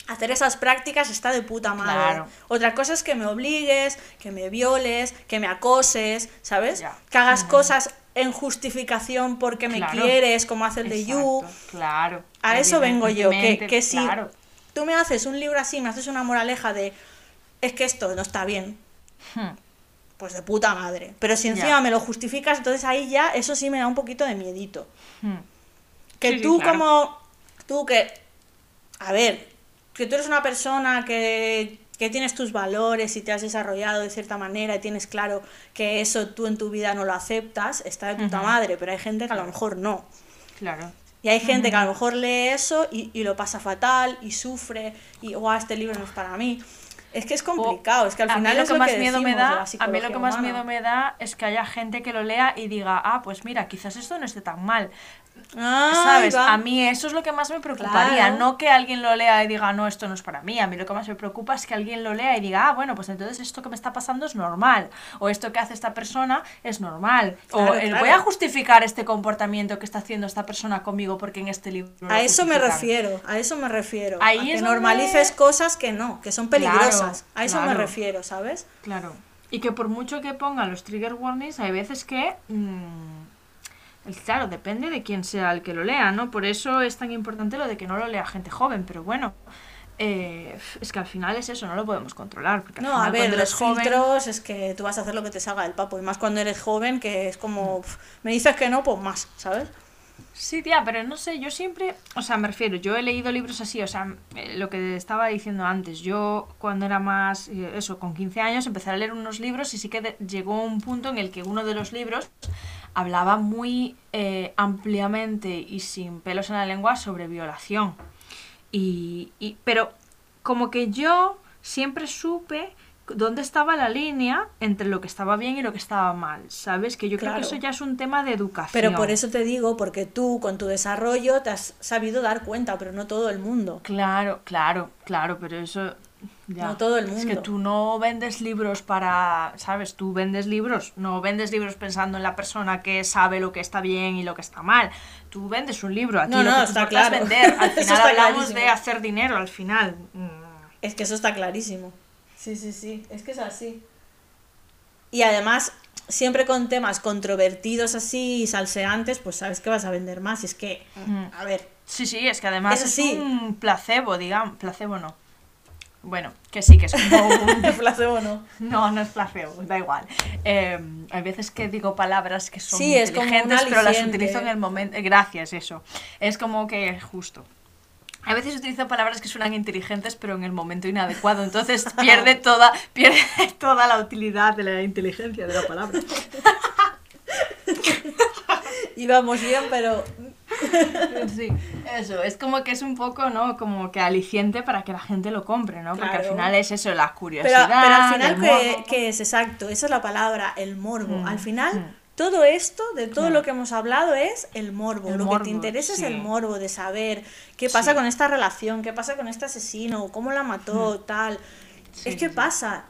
hacer esas prácticas está de puta madre. Otra cosa es que me obligues, que me violes, que me acoses, ¿sabes? Que hagas cosas en justificación porque me quieres, como hace el de You. Claro. A eso vengo yo, que, que si tú me haces un libro así, me haces una moraleja de es que esto no está bien, Hmm. Pues de puta madre. Pero si encima me lo justificas, entonces ahí ya eso sí me da un poquito de miedito. Hmm. Que tú como... Tú que... A ver, que tú eres una persona que, que tienes tus valores y te has desarrollado de cierta manera y tienes claro que eso tú en tu vida no lo aceptas, está de puta madre, pero hay gente que a lo mejor no. Claro. Y hay gente que a lo mejor lee eso y, y, lo pasa fatal y sufre y, guau, este libro no es para mí. Es que es complicado, es que al final lo que, más miedo me da, a mí lo que más miedo me da es que haya gente que lo lea y diga, ah, pues mira, quizás esto no esté tan mal. ¿Sabes? A mí eso es lo que más me preocuparía. No que alguien lo lea y diga, no, esto no es para mí. A mí lo que más me preocupa es que alguien lo lea y diga, ah, bueno, pues entonces esto que me está pasando es normal. O esto que hace esta persona es normal. o voy a justificar este comportamiento que está haciendo esta persona conmigo porque en este libro. A eso me refiero, a eso me refiero. a que normalices cosas que no, que son peligrosas. a eso me refiero, ¿sabes? Claro. Y que por mucho que pongan los trigger warnings, hay veces que. Claro, depende de quién sea el que lo lea, ¿no? Por eso es tan importante lo de que no lo lea gente joven, pero bueno, eh, es que al final es eso, no lo podemos controlar. Porque no, a ver, los filtros es que tú vas a hacer lo que te salga del papo, y más cuando eres joven, que es como, me dices que no, pues más, ¿sabes? Sí, tía, pero no sé, yo siempre, o sea, me refiero, yo he leído libros así, o sea, eh, lo que estaba diciendo antes, yo cuando era más, eh, eso, con 15 años empecé a leer unos libros y sí que de- llegó un punto en el que uno de los libros hablaba muy eh, ampliamente y sin pelos en la lengua sobre violación. Y, y- pero como que yo siempre supe dónde estaba la línea entre lo que estaba bien y lo que estaba mal, ¿sabes? Que yo creo que eso ya es un tema de educación. Pero por eso te digo, porque tú con tu desarrollo te has sabido dar cuenta, pero no todo el mundo. Claro, claro, claro, pero eso... Ya. No todo el Es que mundo. tú no vendes libros para, ¿sabes? Tú vendes libros, no vendes libros pensando en la persona que sabe lo que está bien y lo que está mal. Tú vendes un libro, aquí No, lo no, que está es claro. vender. Al [laughs] final hablamos clarísimo. de hacer dinero, al final. Mm. Es que eso está clarísimo. Sí, sí, sí, es que es así. Y además, siempre con temas controvertidos así, salseantes, pues sabes que vas a vender más. Y es que, a ver, Sí, sí, es que además es sí. un placebo, digamos. Placebo no. Bueno, que sí, que es como un... [laughs] placebo no. No, no es placebo, da igual. Eh, hay veces que digo palabras que son Sí, es inteligentes, pero las utilizo en el momento. eh, Gracias, eso. Es como que justo. A veces utilizo palabras que suenan inteligentes, pero en el momento inadecuado. Entonces [laughs] pierde toda, pierde toda la utilidad de la inteligencia de la palabra. [laughs] Íbamos bien, pero [laughs] Sí, eso. Es como que es un poco, ¿no? Como que aliciente para que la gente lo compre, ¿no? Porque al final es eso, la Pero, curiosidad. pero al final, el ¿qué, morbo. qué es? Exacto, esa es la palabra, el morbo. Mm, Al final, mm. todo esto, de todo Claro. lo que hemos hablado, es el morbo. El lo que te interesa sí. es el morbo de saber qué pasa Sí. con esta relación, qué pasa con este asesino, cómo la mató, tal. Mm. Sí, es que pasa.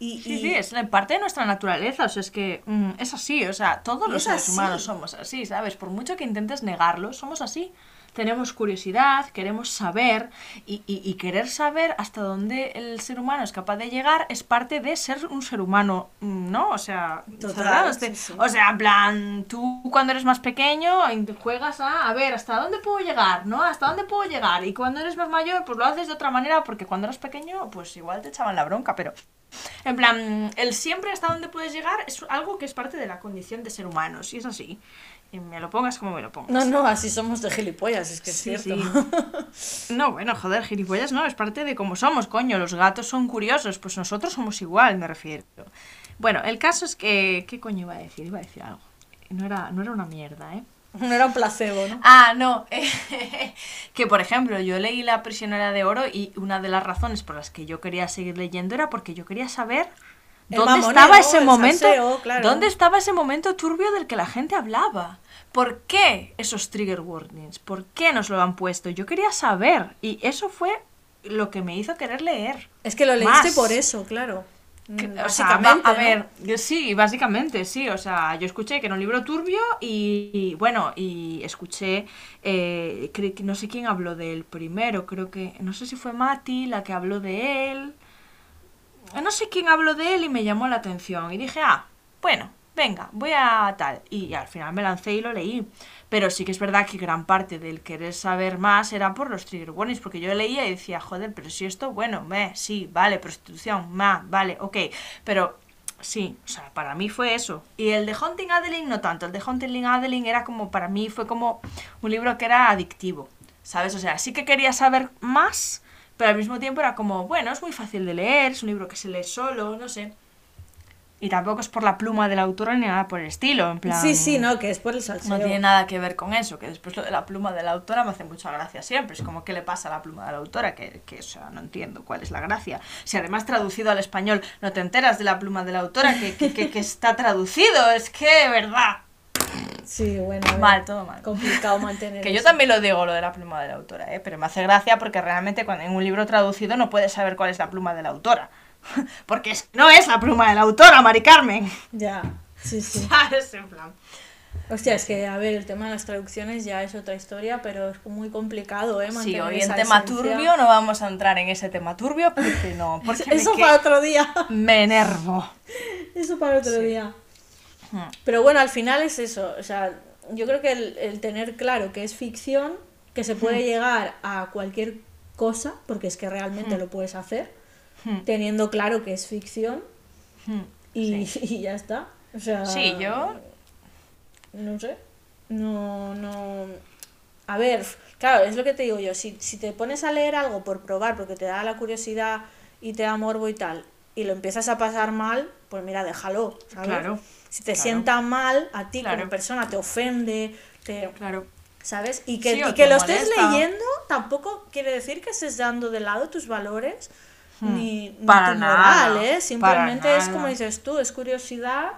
Y, Sí, y- sí, es parte de nuestra naturaleza, o sea, es que mm, es así, o sea, todos los es seres así. humanos somos así, ¿sabes? Por mucho que intentes negarlo, somos así. Tenemos curiosidad, queremos saber y, y- y querer saber hasta dónde el ser humano es capaz de llegar es parte de ser un ser humano, mm, ¿no? O sea, Total, sí, sí. o sea, en plan, tú cuando eres más pequeño juegas a, a ver, ¿hasta dónde puedo llegar? ¿No? ¿Hasta dónde puedo llegar? Y cuando eres más mayor, pues lo haces de otra manera porque cuando eras pequeño, pues igual te echaban la bronca, pero... En plan, el siempre hasta dónde puedes llegar es algo que es parte de la condición de ser humano, si es así. Y me lo pongas como me lo pongas. No, no, así somos de gilipollas, es que es Sí, cierto. sí. [laughs] No, bueno, joder, gilipollas no, es parte de cómo somos, coño. Los gatos son curiosos, pues nosotros somos igual, me refiero. Bueno, el caso es que. ¿Qué coño iba a decir? Iba a decir algo. No era, no era una mierda, ¿eh? [laughs] No era un placebo, ¿no? Ah, no. [laughs] que por ejemplo, yo leí La prisionera de oro y una de las razones por las que yo quería seguir leyendo era porque yo quería saber dónde estaba ese momento. salseo, claro. ¿Dónde estaba ese momento turbio del que la gente hablaba? ¿Por qué esos trigger warnings? ¿Por qué nos lo han puesto? Yo quería saber y eso fue lo que me hizo querer leer. Es que lo leíste Más. por eso, claro. Mm, o sea, va- básicamente, a ¿no? ver, yo sí, básicamente, sí. O sea, yo escuché que era un libro turbio y, y, bueno, y escuché, eh, no sé quién habló del primero, creo que, no sé si fue Mati la que habló de él. No sé quién habló de él y me llamó la atención. Y dije, ah, bueno, venga, voy a tal. Y al final me lancé y lo leí. Pero sí que es verdad que gran parte del querer saber más era por los trigger warnings, porque yo leía y decía, joder, pero si esto, bueno, me, sí, vale, prostitución, ma, vale, ok. Pero sí, o sea, para mí fue eso. Y el de Hunting Adeline no tanto. El de Hunting Adeline era como, para mí fue como un libro que era adictivo, ¿sabes? O sea, sí que quería saber más, pero al mismo tiempo era como, bueno, es muy fácil de leer, es un libro que se lee solo, no sé. Y tampoco es por la pluma de la autora ni nada por el estilo, en plan... Sí, sí, no, que es por el salseo. No tiene nada que ver con eso, que después lo de la pluma de la autora me hace mucha gracia siempre. Es como, ¿qué le pasa a la pluma de la autora? Que, que o sea, no entiendo cuál es la gracia. Si además traducido al español no te enteras de la pluma de la autora, que, que, que, que está traducido, es que, verdad. Sí, bueno. ver, Mal, todo mal. Complicado [laughs] mantener Que yo también lo digo, lo de la pluma de la autora, ¿eh? pero me hace gracia porque realmente cuando en un libro traducido no puedes saber cuál es la pluma de la autora. [laughs] Porque no es la pluma de la autora, Mari Carmen. Ya, sí, sí. [laughs] ¿Sabes? En plan. Hostia, es que, a ver, el tema de las traducciones ya es otra historia, pero es muy complicado, ¿eh? Sí, mantener hoy en tema esencia. turbio no vamos a entrar en ese tema turbio porque no, [laughs] porque Eso que- para otro día. me enervo. Eso para otro Sí. día. Hmm. Pero bueno, al final es eso. O sea, yo creo que el, el tener claro que es ficción, que se puede llegar a cualquier cosa, porque es que realmente lo puedes hacer, Hmm. teniendo claro que es ficción Hmm. y, Sí. [laughs] y ya está. O sea, Sí, yo- No sé. No, no. A ver, claro, es lo que te digo yo. Si, si te pones a leer algo por probar, porque te da la curiosidad y te da morbo y tal, y lo empiezas a pasar mal, pues mira, déjalo, ¿sabes? Claro, Si te claro. sienta mal a ti Claro. como persona, te ofende, te, Claro. ¿sabes? Y que, Sí, y que lo estés leyendo tampoco quiere decir que estés dando de lado tus valores ni, ni. Para tu nada, moral, ¿eh? para Simplemente es como dices tú, es curiosidad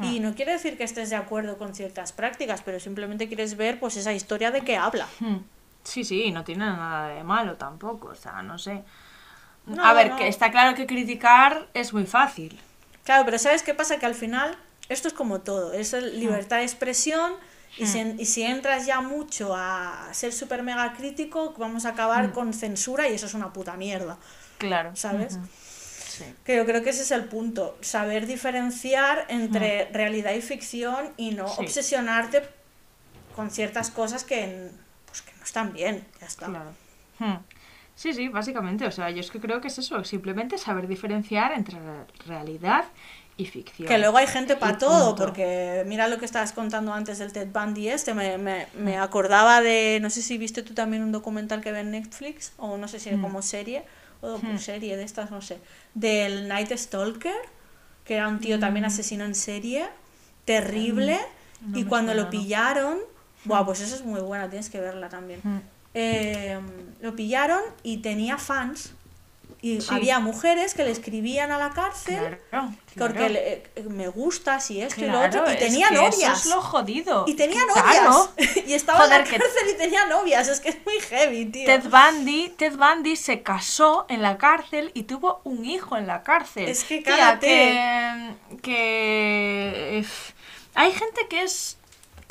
y no quiere decir que estés de acuerdo con ciertas prácticas, pero simplemente quieres ver pues esa historia de qué habla. Hmm. Sí, sí, no tiene nada de malo tampoco, o sea, no sé. No, a ver, no. que está claro que criticar es muy fácil. Claro, pero ¿sabes qué pasa? Que al final esto es como todo, es libertad de expresión y, si, y si entras ya mucho a ser súper mega crítico, vamos a acabar con censura y eso es una puta mierda, Claro. ¿sabes? Sí. Que yo creo que ese es el punto, saber diferenciar entre realidad y ficción y no Sí. obsesionarte con ciertas cosas que, pues, que no están bien, ya está. Claro. Hmm. Sí, sí, básicamente. O sea, yo es que creo que es eso, simplemente saber diferenciar entre re- realidad y ficción. Que luego hay gente para todo, punto. porque mira lo que estabas contando antes del Ted Bundy este, me, me, me acordaba de, no sé si viste tú también un documental que ve en Netflix, o no sé si Mm. como serie, o serie de estas, no sé, del Night Stalker, que era un tío también asesino en serie, terrible, Mm. no y cuando lo pillaron, buah, pues eso es muy buena, tienes que verla también. Mm. Eh, lo pillaron y tenía fans, y Sí. había mujeres que le escribían a la cárcel Claro, porque le- eh, me gustas y esto y lo otro. Y es tenía que novias. Eso es lo jodido. Y tenía Es que, novias. [laughs] y estaba en la que- cárcel y tenía novias. Es que es muy heavy, tío. Ted Bundy, Ted Bundy se casó en la cárcel y tuvo un hijo en la cárcel. Es que Tía, cállate. que, que hay gente que es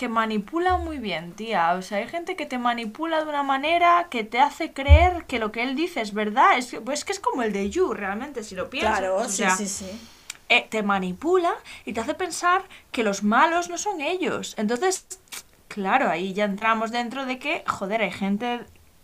que manipula muy bien, tía. O sea, hay gente que te manipula de una manera que te hace creer que lo que él dice es verdad. Es que, pues que es como el de You, realmente, si lo piensas. Claro, O sí, sea, sí, sí. eh, te manipula y te hace pensar que los malos no son ellos. Entonces, claro, ahí ya entramos dentro de que, joder, hay gente,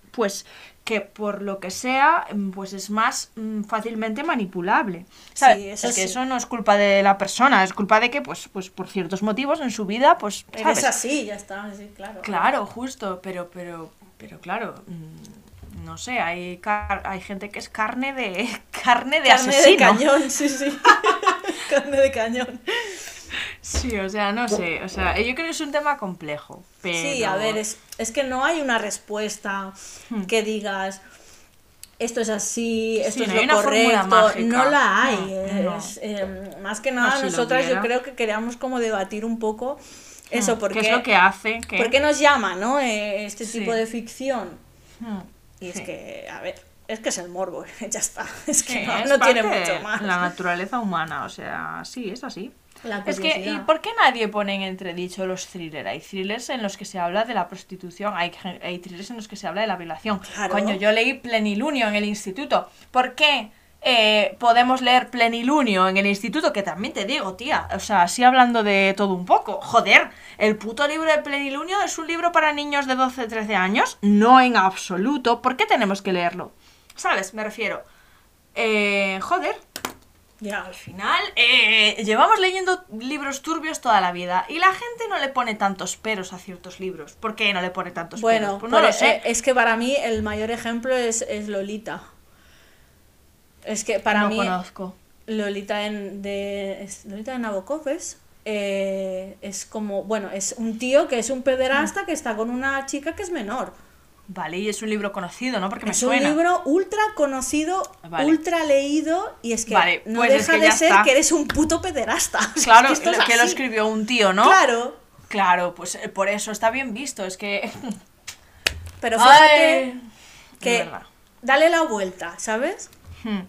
pues, que por lo que sea, mm, pues es más mm, fácilmente manipulable. ¿Sabes? Sí, eso es que sí. eso no es culpa de la persona, es culpa de que, pues, pues por ciertos motivos en su vida, pues, ¿sabes? Eres así, ya está, sí, claro. Claro, justo, pero, pero, pero claro, mm, no sé, hay, car- hay gente que es carne de, [laughs] carne de Carne de asesino. cañón, sí, sí. [laughs] [laughs] Carne de cañón. Sí, o sea, no sé, o sea, yo creo que es un tema complejo, pero... Sí, a ver, es, es que no hay una respuesta que digas esto es así, esto Hmm. Sí, es no lo correcto. No la hay. No, no. es, eh, más que nada, si nosotras yo creo que queríamos como debatir un poco eso, Hmm, porque ¿Qué es lo que hace? que- ¿Por qué nos llama, no? Eh, este Sí. tipo de ficción. Hmm, Y es que, a ver, es que es el morbo, [laughs] ya está. Es que no, es no tiene mucho más. La naturaleza humana, o sea, sí, es así. La Es que, ¿y por qué nadie pone en entredicho los thrillers? Hay thrillers en los que se habla de la prostitución, hay, hay thrillers en los que se habla de la violación. Claro. Coño, yo leí Plenilunio en el instituto. ¿Por qué eh, podemos leer Plenilunio en el instituto? Que también te digo, tía, o sea, así hablando de todo un poco. Joder, el puto libro de Plenilunio es un libro para niños de 12, 13 años. No en absoluto. ¿Por qué tenemos que leerlo? ¿Sabes? Me refiero. Eh, joder, Ya. al final, eh, llevamos leyendo libros turbios toda la vida y la gente no le pone tantos peros a ciertos libros. ¿Por qué no le pone tantos Bueno, peros? Pues no lo sé. eh, es que para mí el mayor ejemplo es, es Lolita. Es que para no mí conozco. Lolita en, de es Lolita de Nabokov es, eh, es como, bueno, es un tío que es un pederasta que está con una chica que es menor. Vale, y es un libro conocido, ¿no? Porque me es un suena. libro ultra conocido, Vale. ultra leído y es que Vale, no pues es deja que de ser está. que eres un puto pederasta. [laughs] O sea, Claro, es que, lo escribió un tío, ¿no? Claro, Claro, pues eh, por eso está bien visto. Es que. pero fíjate Ay, que dale la vuelta, ¿sabes? Hmm.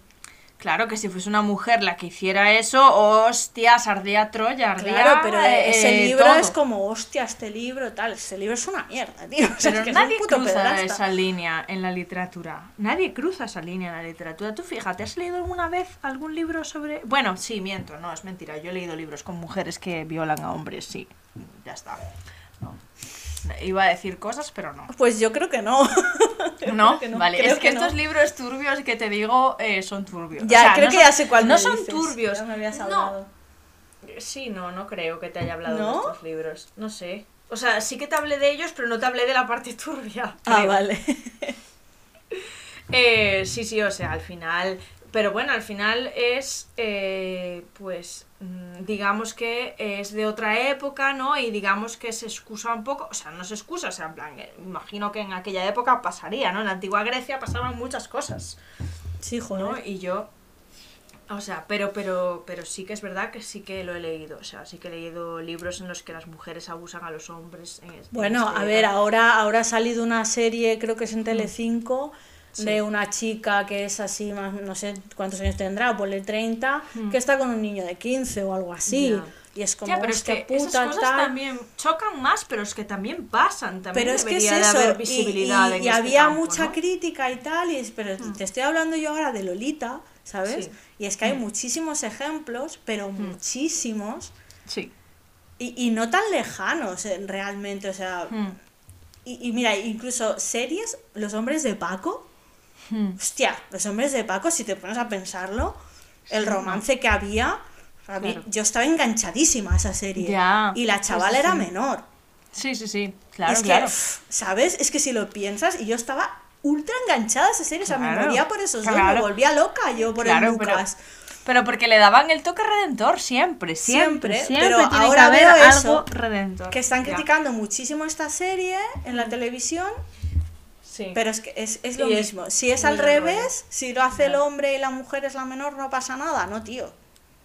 Claro que si fuese una mujer la que hiciera eso, hostias, ardía Troya, ardía. Claro, pero eh, ese libro todo. es como, hostia, este libro, tal. Ese libro es una mierda, tío. [laughs] O sea, Pero es que es nadie un puto cruza esa línea en la literatura. Nadie cruza esa línea en la literatura. Tú fíjate, ¿has leído alguna vez algún libro sobre...? Bueno, sí, miento, no, es mentira. Yo he leído libros con mujeres que violan a hombres, sí. Ya está. Iba a decir cosas, pero no. Pues yo creo que no. [laughs] No, creo que no, vale, creo es que, no. estos libros turbios que te digo eh, son turbios. Ya, O sea, creo no que son- ya sé cuál No me son dices, turbios. Ya me habías No. hablado. Sí, no, no creo que te haya hablado de estos libros. No sé. O sea, sí que te hablé de ellos, pero no te hablé de la parte [laughs] turbia. Ah, creo. vale. Eh, sí, sí, o sea, al final. Pero bueno, al final es, eh, pues, mm, digamos que es de otra época, ¿no? Y digamos que se excusa un poco, o sea, no se excusa, o sea, en plan, eh, imagino que en aquella época pasaría, ¿no? En la antigua Grecia pasaban muchas cosas, Sí, ¿no? joder. Y yo, o sea, pero, pero, pero sí que es verdad que sí que lo he leído, o sea, sí que he leído libros en los que las mujeres abusan a los hombres. En es- en Bueno, este- a ver, ahora, ahora ha salido una serie, creo que es en Telecinco, Sí. de una chica que es así, más, no sé cuántos años tendrá, ponle 30, que está con un niño de 15 o algo así. Y es como, Ya, pero es que esas puta, cosas tal. también chocan más, pero es que también pasan. También Pero es que es debería de eso, haber y- visibilidad y, en y este había campo, mucha ¿no? Crítica y tal, y pero te estoy hablando yo ahora de Lolita, ¿sabes? Sí. Y es que hay muchísimos ejemplos, pero muchísimos, Sí. y, y no tan lejanos eh, realmente, o sea... Y, y mira, incluso series, los hombres de Paco, hostia, los hombres de Paco, si te pones a pensarlo, el romance que había, a mí- Claro. yo estaba enganchadísima a esa serie. Ya, y la chavala sí. era menor. Sí, sí, sí. Claro, es claro. que, ¿sabes? Es que si lo piensas, y yo estaba ultra enganchada a esa serie, o sea, me Claro, moría por esos dos, me claro. volvía loca yo por Claro, el pero- Lucas. Pero porque le daban el toque redentor siempre, siempre. Siempre, Siempre, pero tiene ahora que haber veo algo eso, redentor. Que están Ya. criticando muchísimo esta serie en la televisión, Sí. Pero es que es, es lo Y es mismo. Si es al revés, si lo hace el hombre y la mujer es la menor, no pasa nada. No, tío.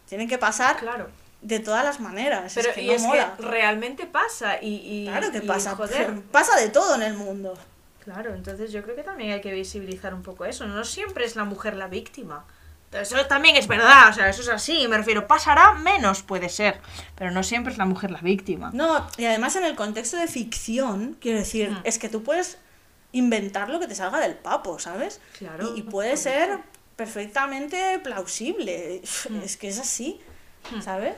Tienen que pasar Claro. de todas las maneras. Pero es que y no es mola. que realmente pasa. Y, y- Claro que y, pasa. Joder. [laughs] Pasa de todo en el mundo. Claro, entonces yo creo que también hay que visibilizar un poco eso. No siempre es la mujer la víctima. Eso también es verdad, o sea, eso es así, me refiero, pasará menos, puede ser, pero no siempre es la mujer la víctima. No, y además en el contexto de ficción, quiero decir, Mm. es que tú puedes inventar lo que te salga del papo, ¿sabes? Claro, Y, y puede ser perfectamente plausible. Mm. Es que es así, ¿sabes?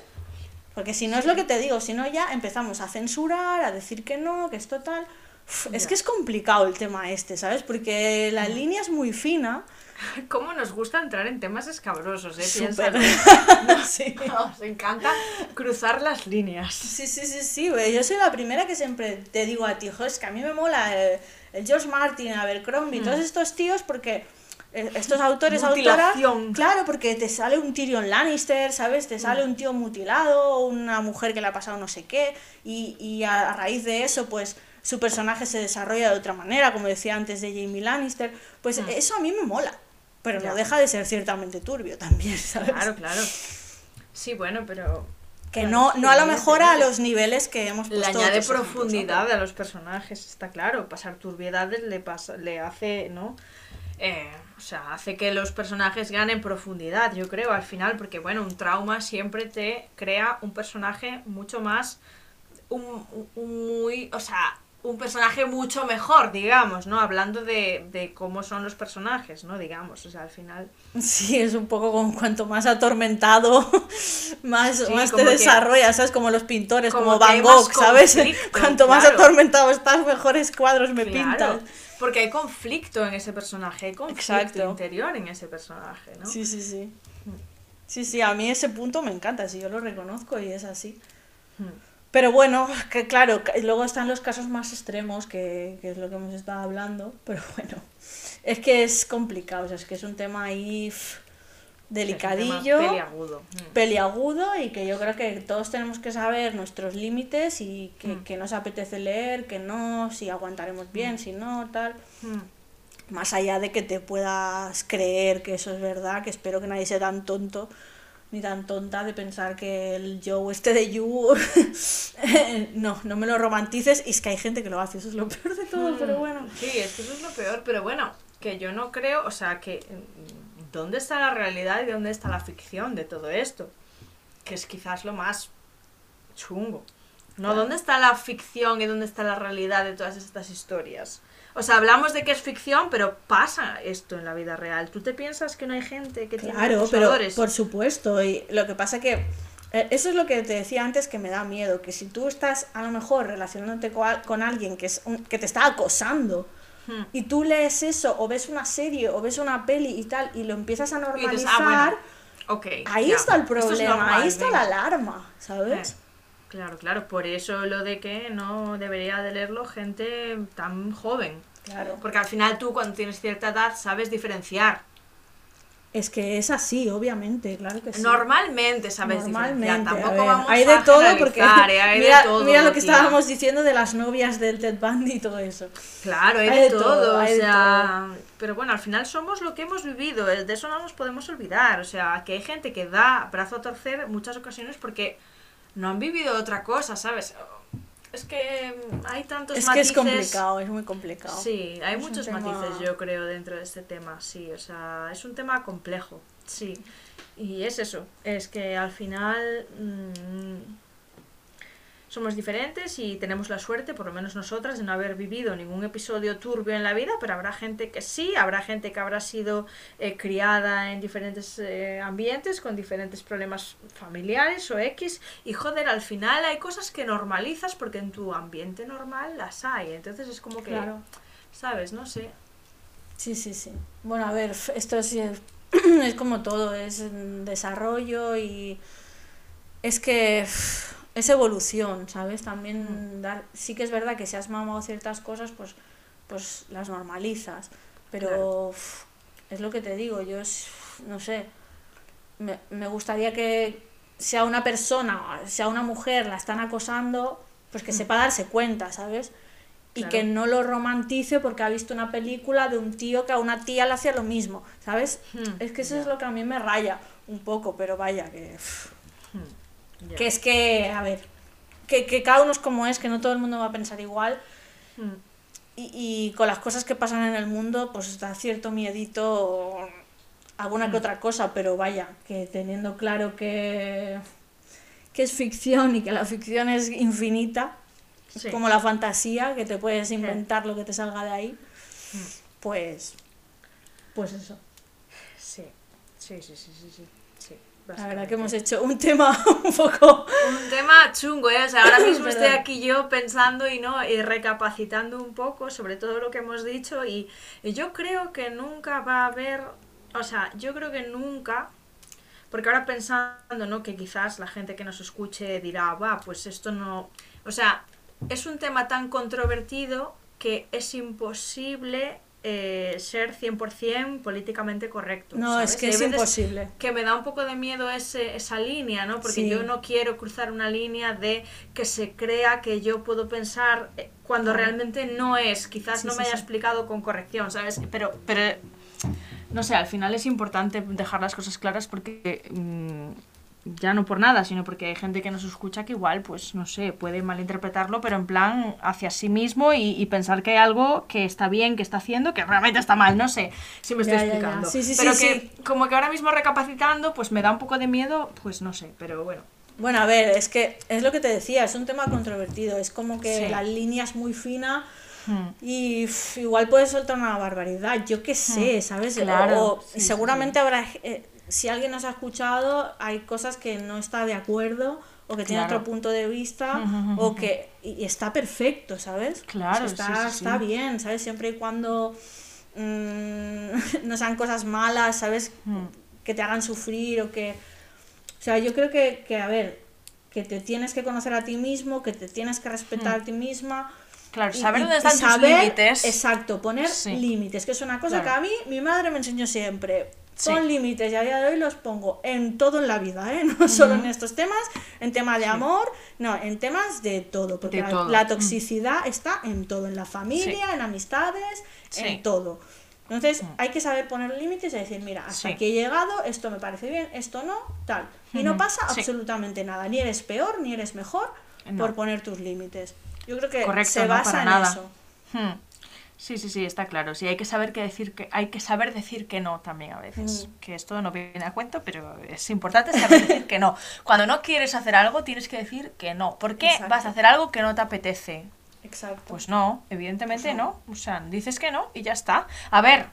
Porque si no es lo que te digo, si no ya empezamos a censurar, a decir que no, que esto tal. Uf, Es Ya. Mm. que es complicado el tema este, ¿sabes? Porque la línea es muy fina. [laughs] ¿Cómo nos gusta entrar en temas escabrosos, eh? Súper. Piénsalo. [laughs] sí. [laughs] Nos encanta cruzar las líneas. Sí, sí, sí, sí. Yo soy la primera que siempre te digo a ti, "Jo, es que a mí me mola el, el George Martin, Abercrombie, todos estos tíos porque eh, estos autores, autoras, claro, porque te sale un Tyrion Lannister, ¿sabes? Te sale un tío mutilado, una mujer que le ha pasado no sé qué, y, y a, a raíz de eso, pues su personaje se desarrolla de otra manera, como decía antes de Jamie Lannister, pues eso a mí me mola, pero Ya. no deja de ser ciertamente turbio también, [laughs] ¿sabes? Claro, claro. Sí, bueno, pero... Que claro, no, no a lo mejor a los niveles que hemos Le puesto. añade ejemplos, ¿no? profundidad a los personajes, está claro. Pasar turbiedades le, pasa, le hace, ¿no? Eh, o sea, hace que los personajes ganen profundidad, yo creo, al final, porque, bueno, un trauma siempre te crea un personaje mucho más. Un muy. O sea, un personaje mucho mejor, digamos, ¿no? Hablando de, de cómo son los personajes, ¿no? Digamos, o sea, al final. [laughs] Sí, es un poco como cuanto más atormentado, [laughs] más, Sí, más te desarrollas, ¿sabes? Como los pintores, como, Van Gogh, ¿sabes? [laughs] Cuanto más atormentado estás, mejores cuadros me Claro, pintas. porque hay conflicto en ese personaje, hay conflicto Exacto. interior en ese personaje, ¿no? Sí, sí, sí. Sí, sí, a mí ese punto me encanta, si yo lo reconozco y es así. Hmm. Pero bueno, que claro, luego están los casos más extremos, que, que es lo que hemos estado hablando, [laughs] pero bueno, es que es complicado, o sea, es que es un tema ahí delicadillo, tema peliagudo. Mm. peliagudo y que yo creo que todos tenemos que saber nuestros límites y que, Mm. que nos apetece leer, que no, si aguantaremos bien, si no, tal. Mm. Más allá de que te puedas creer que eso es verdad, que espero que nadie sea tan tonto ni tan tonta de pensar que el Joe este de You [laughs] no, no me lo romantices y es que hay gente que lo hace, eso es lo [laughs] peor de todo, pero bueno. Mm. Sí, es que eso es lo peor, pero bueno, que yo no creo, o sea, que mm, ¿dónde está la realidad y dónde está la ficción de todo esto? Que es quizás lo más chungo. ¿No? ¿Dónde está la ficción y dónde está la realidad de todas estas historias? O sea, hablamos de que es ficción, pero pasa esto en la vida real. ¿Tú te piensas que no hay gente que tiene Claro, pero por supuesto, y lo que pasa que eh, eso es lo que te decía antes que me da miedo, que si tú estás a lo mejor relacionándote con, al- con alguien que, es un- que te está acosando Hmm. y tú lees eso o ves una serie o ves una peli y tal y lo empiezas a normalizar, dices, ah, bueno, ok. ahí está el es problema, normal, ahí está venga. la alarma, ¿sabes? Eh, Claro, claro, por eso lo de que no debería de leerlo gente tan joven. Claro. Porque al final tú cuando tienes cierta edad sabes diferenciar. Es que es así, obviamente, claro que sí. Normalmente sabes Normalmente, diferenciar. a Tampoco ver, vamos hay a de todo porque ¿eh? Hay [laughs] de mira, todo, mira lo que tía. estábamos diciendo de las novias del Ted Bundy y todo eso. Claro, hay, Hay de, de todo, todo, o hay de sea, pero bueno, al final somos lo que hemos vivido, eh, de eso no nos podemos olvidar, o sea, que hay gente que da brazo a torcer en muchas ocasiones porque no han vivido otra cosa, ¿sabes? Es que hay tantos Es que es matices. complicado, es muy complicado. Sí, hay Es muchos tema- matices, yo creo, dentro de este tema, sí, o sea, es un tema complejo, sí. Y es eso, es que al final mm, somos diferentes y tenemos la suerte, por lo menos nosotras, de no haber vivido ningún episodio turbio en la vida, pero habrá gente que sí, habrá gente que habrá sido eh, criada en diferentes eh, ambientes, con diferentes problemas familiares o X, y joder, al final hay cosas que normalizas porque en tu ambiente normal las hay, entonces es como que, Claro. ¿sabes? No sé. Sí, sí, sí. Bueno, a ver, esto sí es, [clears throat] es como todo, es mm, desarrollo y es que es evolución, ¿sabes? También dar, sí que es verdad que si has mamado ciertas cosas, pues, pues las normalizas, pero Claro. es lo que te digo, yo es, no sé, me, me gustaría que sea una persona, sea una mujer, la están acosando, pues que sepa darse cuenta, ¿sabes? Y Claro. que no lo romantice porque ha visto una película de un tío que a una tía le hacía lo mismo, ¿sabes? Hmm, Es que eso es lo que a mí me raya un poco, pero vaya, que, que es que, a ver, que, que cada uno es como es, que no todo el mundo va a pensar igual Hmm, y, y con las cosas que pasan en el mundo, pues da cierto miedito alguna Mm. que otra cosa, pero vaya, que teniendo claro que, que es ficción y que la ficción es infinita, sí. como la fantasía, que te puedes inventar lo que te salga de ahí, Mm. pues, pues eso. Sí, sí, sí, sí, sí, sí. La verdad que hemos hecho un tema [laughs] un poco... Un tema chungo, ¿eh? O sea, ahora [coughs] mismo estoy aquí yo pensando y no y recapacitando un poco sobre todo lo que hemos dicho y, y yo creo que nunca va a haber, o sea, yo creo que nunca, porque ahora pensando, ¿no? Que quizás la gente que nos escuche dirá, va, pues esto no, o sea, es un tema tan controvertido que es imposible eh, ser 100% políticamente correcto. No, ¿sabes? es que es imposible. que me da un poco de miedo ese, esa línea, ¿no? Porque Sí. yo no quiero cruzar una línea de que se crea que yo puedo pensar eh, cuando Claro. realmente no es. Quizás Sí, no sí, me haya explicado con corrección, ¿sabes? Pero, pero, no sé, al final es importante dejar las cosas claras porque mm, ya no por nada, sino porque hay gente que nos escucha que igual, pues, no sé, puede malinterpretarlo, pero en plan hacia sí mismo y, y pensar que hay algo que está bien, que está haciendo, que realmente está mal, no sé si me estoy Ya, ya, ya. explicando. Sí, sí, pero sí. que como que ahora mismo recapacitando, pues me da un poco de miedo, pues no sé, pero bueno. Bueno, a ver, es que es lo que te decía, es un tema controvertido, es como que la línea es muy fina Hmm. y igual puedes soltar una barbaridad, yo qué sé, ¿sabes? Claro, O- seguramente habrá, eh, si alguien nos ha escuchado, hay cosas que no está de acuerdo o que tiene Claro. otro punto de vista o que y está perfecto, ¿sabes? Claro, O sea, sí, está, sí, está sí. bien, ¿sabes? Siempre y cuando mm, [laughs] no sean cosas malas, ¿sabes? Hmm. que te hagan sufrir o que... O sea, yo creo que, que, a ver, que te tienes que conocer a ti mismo, que te tienes que respetar Hmm. a ti misma. Claro, saber y- dónde están tus límites. Exacto, poner límites, que es una cosa Claro. que a mí mi madre me enseñó siempre. Sí. Pon límites y a día de hoy los pongo en todo en la vida, ¿eh? [laughs] no solo en estos temas, en tema de amor, no, en temas de todo, porque De la, todo. la toxicidad está en todo, en la familia, en amistades, en todo. Entonces hay que saber poner límites y decir, mira, hasta aquí he llegado, esto me parece bien, esto no, tal. Y no pasa absolutamente nada, ni eres peor ni eres mejor No. por poner tus límites. Yo creo que Correcto, se no, basa para en nada. eso. Sí, sí, sí, está claro. Sí, hay que saber que decir que hay que saber decir que no también a veces. Mm. Que esto no viene a cuento, pero es importante saber decir que no. Cuando no quieres hacer algo, tienes que decir que no. ¿Por qué Exacto. vas a hacer algo que no te apetece? Exacto. Pues no, evidentemente Pues no. O sea, dices que no y ya está. A ver,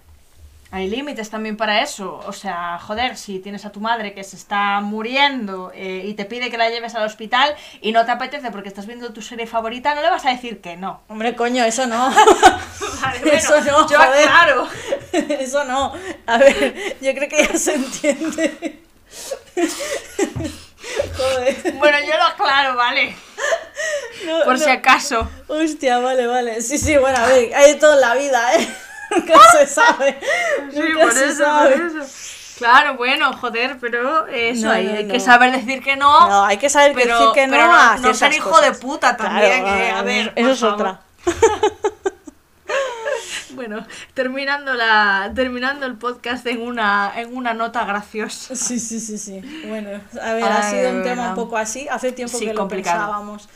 hay límites también para eso. O sea, joder, si tienes a tu madre que se está muriendo eh, y te pide que la lleves al hospital y no te apetece porque estás viendo tu serie favorita, no le vas a decir que no. Hombre, coño, eso no. [laughs] [laughs] Vale, Eso no, yo joder. aclaro. [laughs] eso no. A ver, yo creo que ya se entiende. Joder. Bueno, yo lo aclaro, ¿vale? No, por si acaso. Hostia, vale, vale. Sí, sí, bueno, a ver, hay de todo en la vida, ¿eh? Nunca se [laughs] sabe. Sí, Nunca por se eso, sabe. por eso. Claro, bueno, joder, pero eso, No, hay, no, hay no. que saber decir que no. No, hay que saber pero, decir que no pero a no, ser hijo cosas. de puta también, Claro, eh, a ver, eso es favor. otra. [laughs] Bueno, terminando la terminando el podcast en una en una nota graciosa. Sí, sí, sí, sí. Bueno, a ver, ha sido un tema un poco así. Hace tiempo Sí, que lo complicado. pensábamos.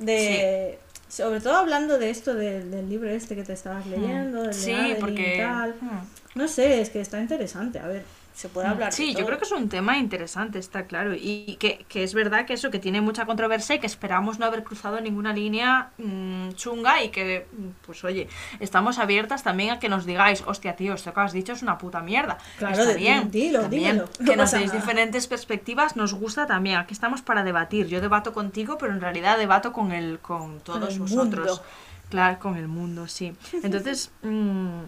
De... Sobre todo hablando de esto del, del libro este que te estabas leyendo, del de Mm. Sí, y porque tal. hmm. No sé, es que está interesante. A ver, se puede hablar de Sí, yo todo. creo que es un tema interesante, está claro. Y que, que es verdad que eso, que tiene mucha controversia y que esperamos no haber cruzado ninguna línea mm, chunga y que, mm, pues oye, estamos abiertas también a que nos digáis, hostia, tío, esto que has dicho es una puta mierda. Claro, Está de- bien. dilo, también. dímelo, Que nos deis diferentes perspectivas, nos gusta también. Aquí estamos para debatir. Yo debato contigo, pero en realidad debato con, el, con todos el vosotros. mundo. Claro, con el mundo, sí. Entonces, [laughs] mm,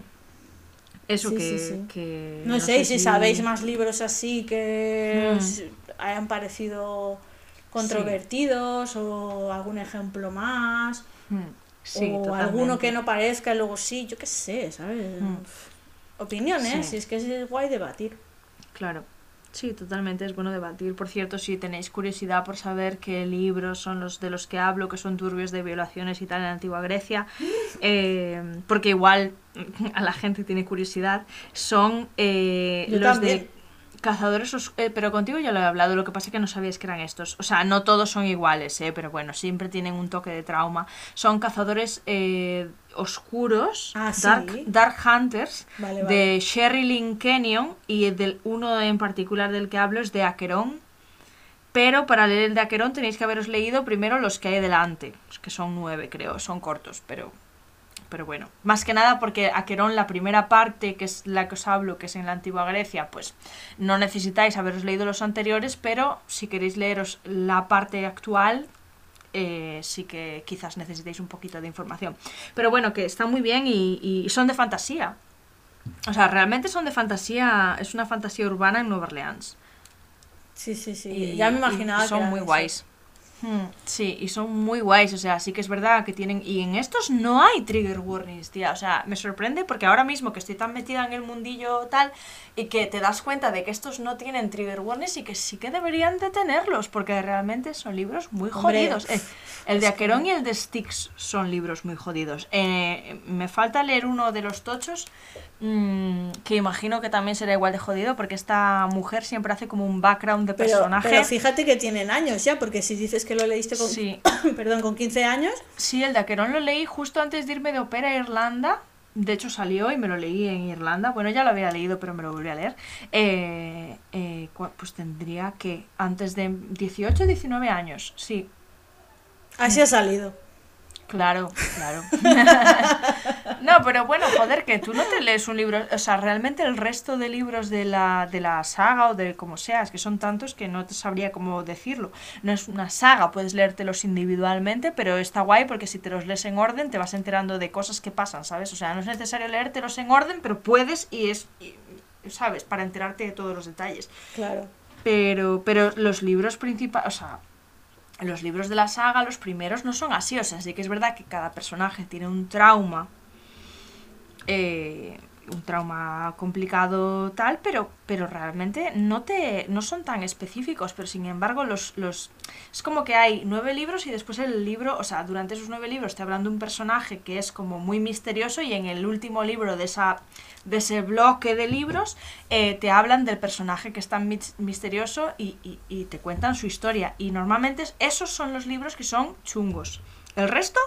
eso Sí, que, sí, que No, sé, si sabéis más libros así que Mm. os hayan parecido controvertidos o algún ejemplo más Mm, sí, o totalmente. alguno que no parezca y luego sí, yo qué sé, ¿sabes? Mm. Opiniones, Sí. si es que es guay debatir. Claro. Sí, totalmente es bueno debatir. Por cierto, si tenéis curiosidad por saber qué libros son los de los que hablo, que son turbios de violaciones y tal en la antigua Grecia, [laughs] eh, porque igual a la gente tiene curiosidad, son eh, los también. de cazadores eh, pero contigo ya lo he hablado, lo que pasa es que no sabías que eran estos. O sea, no todos son iguales, eh, pero bueno, siempre tienen un toque de trauma. Son cazadores eh, oscuros, Ah, ¿sí? dark, dark hunters, Vale, de vale. Sherilyn Kenyon y del uno en particular del que hablo es de Aquerón. Pero para leer el de Aquerón tenéis que haberos leído primero los que hay delante, que son nueve creo, son cortos, pero pero bueno, más que nada porque Aquerón, la primera parte, que es la que os hablo, que es en la antigua Grecia, pues no necesitáis haberos leído los anteriores, pero si queréis leeros la parte actual, eh, sí que quizás necesitéis un poquito de información. Pero bueno, que está muy bien y, y son de fantasía. O sea, realmente son de fantasía, es una fantasía urbana en Nueva Orleans. Sí, sí, sí. Y- ya me y imaginaba que son muy guays. Sí, y son muy guays, o sea, sí que es verdad que tienen... Y en estos no hay trigger warnings, tía, o sea, me sorprende porque ahora mismo que estoy tan metida en el mundillo tal y que te das cuenta de que estos no tienen trigger warnings y que sí que deberían de tenerlos porque realmente son libros muy jodidos. Eh, el de Aquerón y el de Styx son libros muy jodidos. Eh, me falta leer uno de los tochos mm, que imagino que también será igual de jodido porque esta mujer siempre hace como un background de Pero, personaje. pero fíjate que tienen años ya, porque si dices que lo leíste con, Sí. [coughs] perdón, con 15 años, Sí, el de Aquerón lo leí justo antes de irme de ópera a Irlanda. De hecho salió y me lo leí en Irlanda. Bueno, ya lo había leído, pero me lo volví a leer. Eh, eh, pues tendría que antes de 18, 19 años. Sí, así ha salido. Claro, claro. [laughs] no, pero bueno, joder, que tú no te lees un libro. O sea, realmente el resto de libros de la, de la saga o de como sea, es que son tantos que no te sabría cómo decirlo. No es una saga, puedes leértelos individualmente, pero está guay porque si te los lees en orden te vas enterando de cosas que pasan, ¿sabes? O sea, no es necesario leértelos en orden, pero puedes y es, y- ¿sabes? Para enterarte de todos los detalles. Claro. Pero, pero los libros principales, o sea, los libros de la saga, los primeros, no son así. O sea, sí que es verdad que cada personaje tiene un trauma. eh, un trauma complicado tal, pero, pero realmente no te. no son tan específicos. Pero sin embargo, los, los. Es como que hay nueve libros y después el libro. O sea, durante esos nueve libros te hablan de un personaje que es como muy misterioso. Y en el último libro de esa. de ese bloque de libros. eh, te hablan del personaje que es tan mis- misterioso y, y- y te cuentan su historia. Y normalmente es- esos son los libros que son chungos. El resto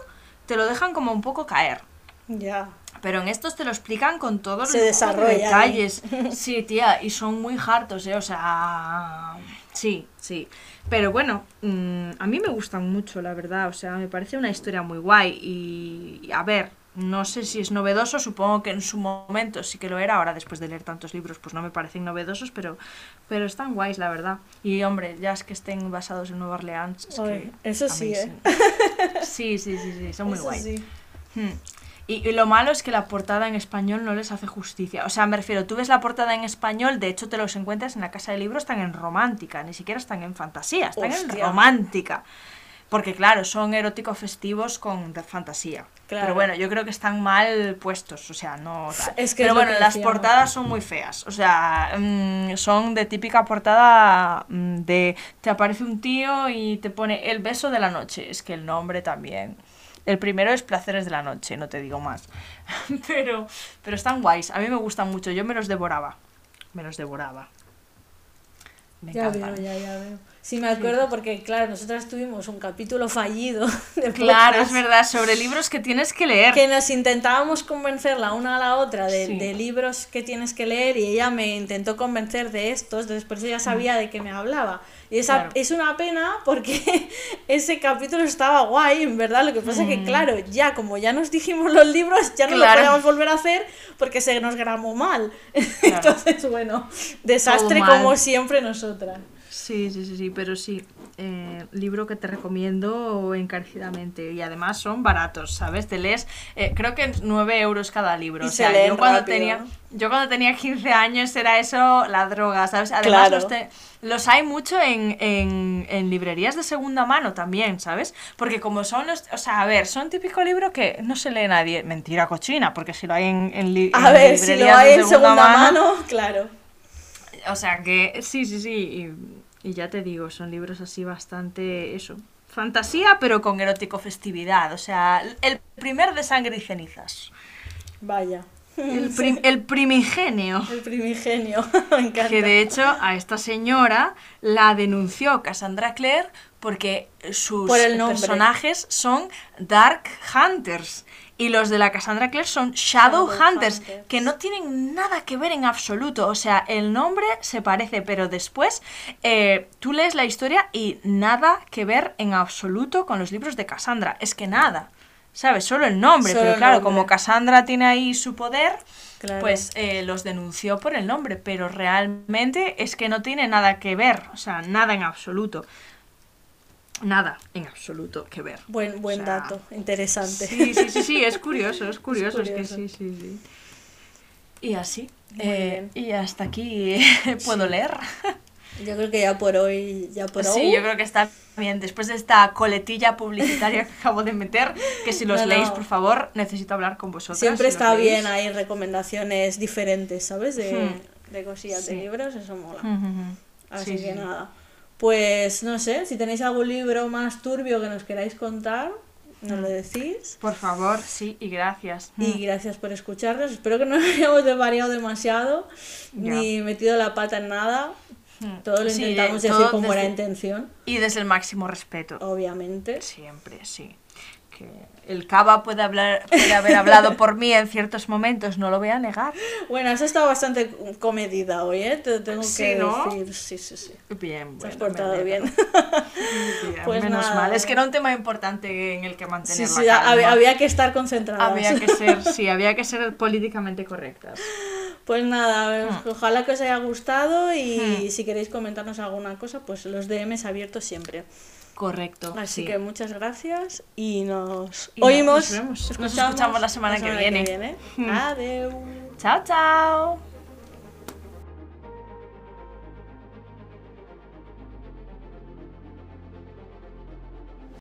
te lo dejan como un poco caer. Ya. Pero en estos te lo explican con todos Se los detalles. Sí, tía, y son muy hartos, ¿eh? O sea, sí, sí. Pero bueno, mm, a mí me gustan mucho, la verdad. O sea, me parece una historia muy guay. Y, y a ver, no sé si es novedoso, supongo que en su momento sí que lo era. Ahora, después de leer tantos libros, pues no me parecen novedosos, pero, pero están guays, la verdad. Y hombre, ya es que estén basados en Nueva Orleans. es Oye, que eso sí, ¿eh? Sí, sí, sí, sí, son muy Eso guay. sí. Hmm. Y, y lo malo es que la portada en español no les hace justicia. O sea, me refiero, tú ves la portada en español, de hecho te los encuentras en la casa de libros, están en romántica, ni siquiera están en fantasía, están Hostia. en romántica. Porque claro, son eróticos festivos con fantasía. Claro. Pero bueno, yo creo que están mal puestos, o sea, no tal. Es que Pero es bueno, que las decíamos. portadas son muy feas. O sea, mm, son de típica portada mm, de te aparece un tío y te pone el beso de la noche. Es que el nombre también. El primero es Placeres de la Noche, no te digo más. [laughs] pero, pero están guays. A mí me gustan mucho. Yo me los devoraba. Me los devoraba. Me Ya encantan. veo, ya, ya veo. Sí, me acuerdo porque, claro, nosotras tuvimos un capítulo fallido [laughs] de Claro, podcast es verdad, sobre libros que tienes que leer. que nos intentábamos convencer la una a la otra de, Sí. de libros que tienes que leer y ella me intentó convencer de estos, eso ya sabía de qué me hablaba. Y esa, Claro. es una pena porque [laughs] ese capítulo estaba guay, en verdad, lo que pasa es que, claro, ya como ya nos dijimos los libros, ya no lo podíamos volver a hacer porque se nos grabó mal. [laughs] Entonces, bueno, desastre como siempre nosotras. Sí, sí, sí, sí, pero sí. eh, libro que te recomiendo encarecidamente. Y además son baratos, ¿sabes? Te lees, eh, creo que 9 euros cada libro. Y o se sea, leen yo cuando, rápido, tenía, yo cuando tenía 15 años era eso la droga, ¿sabes? Además, Claro. los, te- los hay mucho en, en, en librerías de segunda mano también, ¿sabes? Porque como son los. O sea, a ver, son típico libro que no se lee nadie. Mentira cochina, porque si lo hay en, en, li- A ver, si lo hay de en segunda mano, claro. o sea que sí, sí, sí. Y, y ya te digo, son libros así bastante eso. Fantasía, pero con erótico festividad. O sea, el primer de sangre y cenizas. Vaya. El, [laughs] prim- el primigenio. El primigenio. [laughs] Me encanta. Que de hecho a esta señora la denunció Cassandra Clare porque sus Por personajes son Dark Hunters. Y los de la Cassandra Clare son Shadow, Shadow Hunters, Hunters. que no tienen nada que ver en absoluto. O sea, el nombre se parece, pero después eh, tú lees la historia y nada que ver en absoluto con los libros de Cassandra. Es que nada. ¿Sabes? Solo el nombre. Solo pero claro, nombre. como Cassandra tiene ahí su poder, Claro. pues eh, los denunció por el nombre, pero realmente es que no tiene nada que ver, o sea, nada en absoluto. Nada en absoluto que ver. Buen, buen O sea, dato, interesante. Sí, sí, sí, sí, es curioso, es [laughs] curioso, es, curioso. que sí, sí, sí. Y así. Eh, y hasta aquí [laughs] puedo Sí. leer. Yo creo que ya por hoy, ya por Sí, hoy. yo creo que está bien. Después de esta coletilla publicitaria que acabo de meter, que si los No, leéis, no. por favor, necesito hablar con vosotros. Siempre si está bien, hay recomendaciones diferentes, ¿sabes? De, Hmm. de cosillas de libros, eso mola. Ujú, ujú. Así Sí, que sí. nada. Pues no sé, si tenéis algún libro más turbio que nos queráis contar, nos lo decís. Por favor, sí, y gracias. Mm. Y gracias por escucharnos. Espero que no [laughs] hayamos variado demasiado ni metido la pata en nada. Mm. Todo lo Sí, intentamos de- decir todo con buena desde- intención, Y desde el máximo respeto. obviamente. Siempre, sí. Que el Cava puede, hablar, puede haber hablado por mí en ciertos momentos, no lo voy a negar. Bueno, has estado bastante comedida hoy, ¿eh? Te tengo Sí, que ¿no? decir. Sí, sí, sí. Bien, Te has bueno, me portado bien. [laughs] Bien, [laughs] Pues menos nada. mal. Es que era un tema importante en el que mantener Sí, la sí, calma. había, había que estar concentradas. Había que [laughs] ser, sí, había que ser políticamente correctas. Pues nada, Hmm. ojalá que os haya gustado y si queréis comentarnos alguna cosa, pues los DMs abiertos siempre. Correcto. Así sí. que muchas gracias y nos Y oímos. nos vemos. Nos escuchamos la semana que viene. Hmm. Adiós. Chao, chao.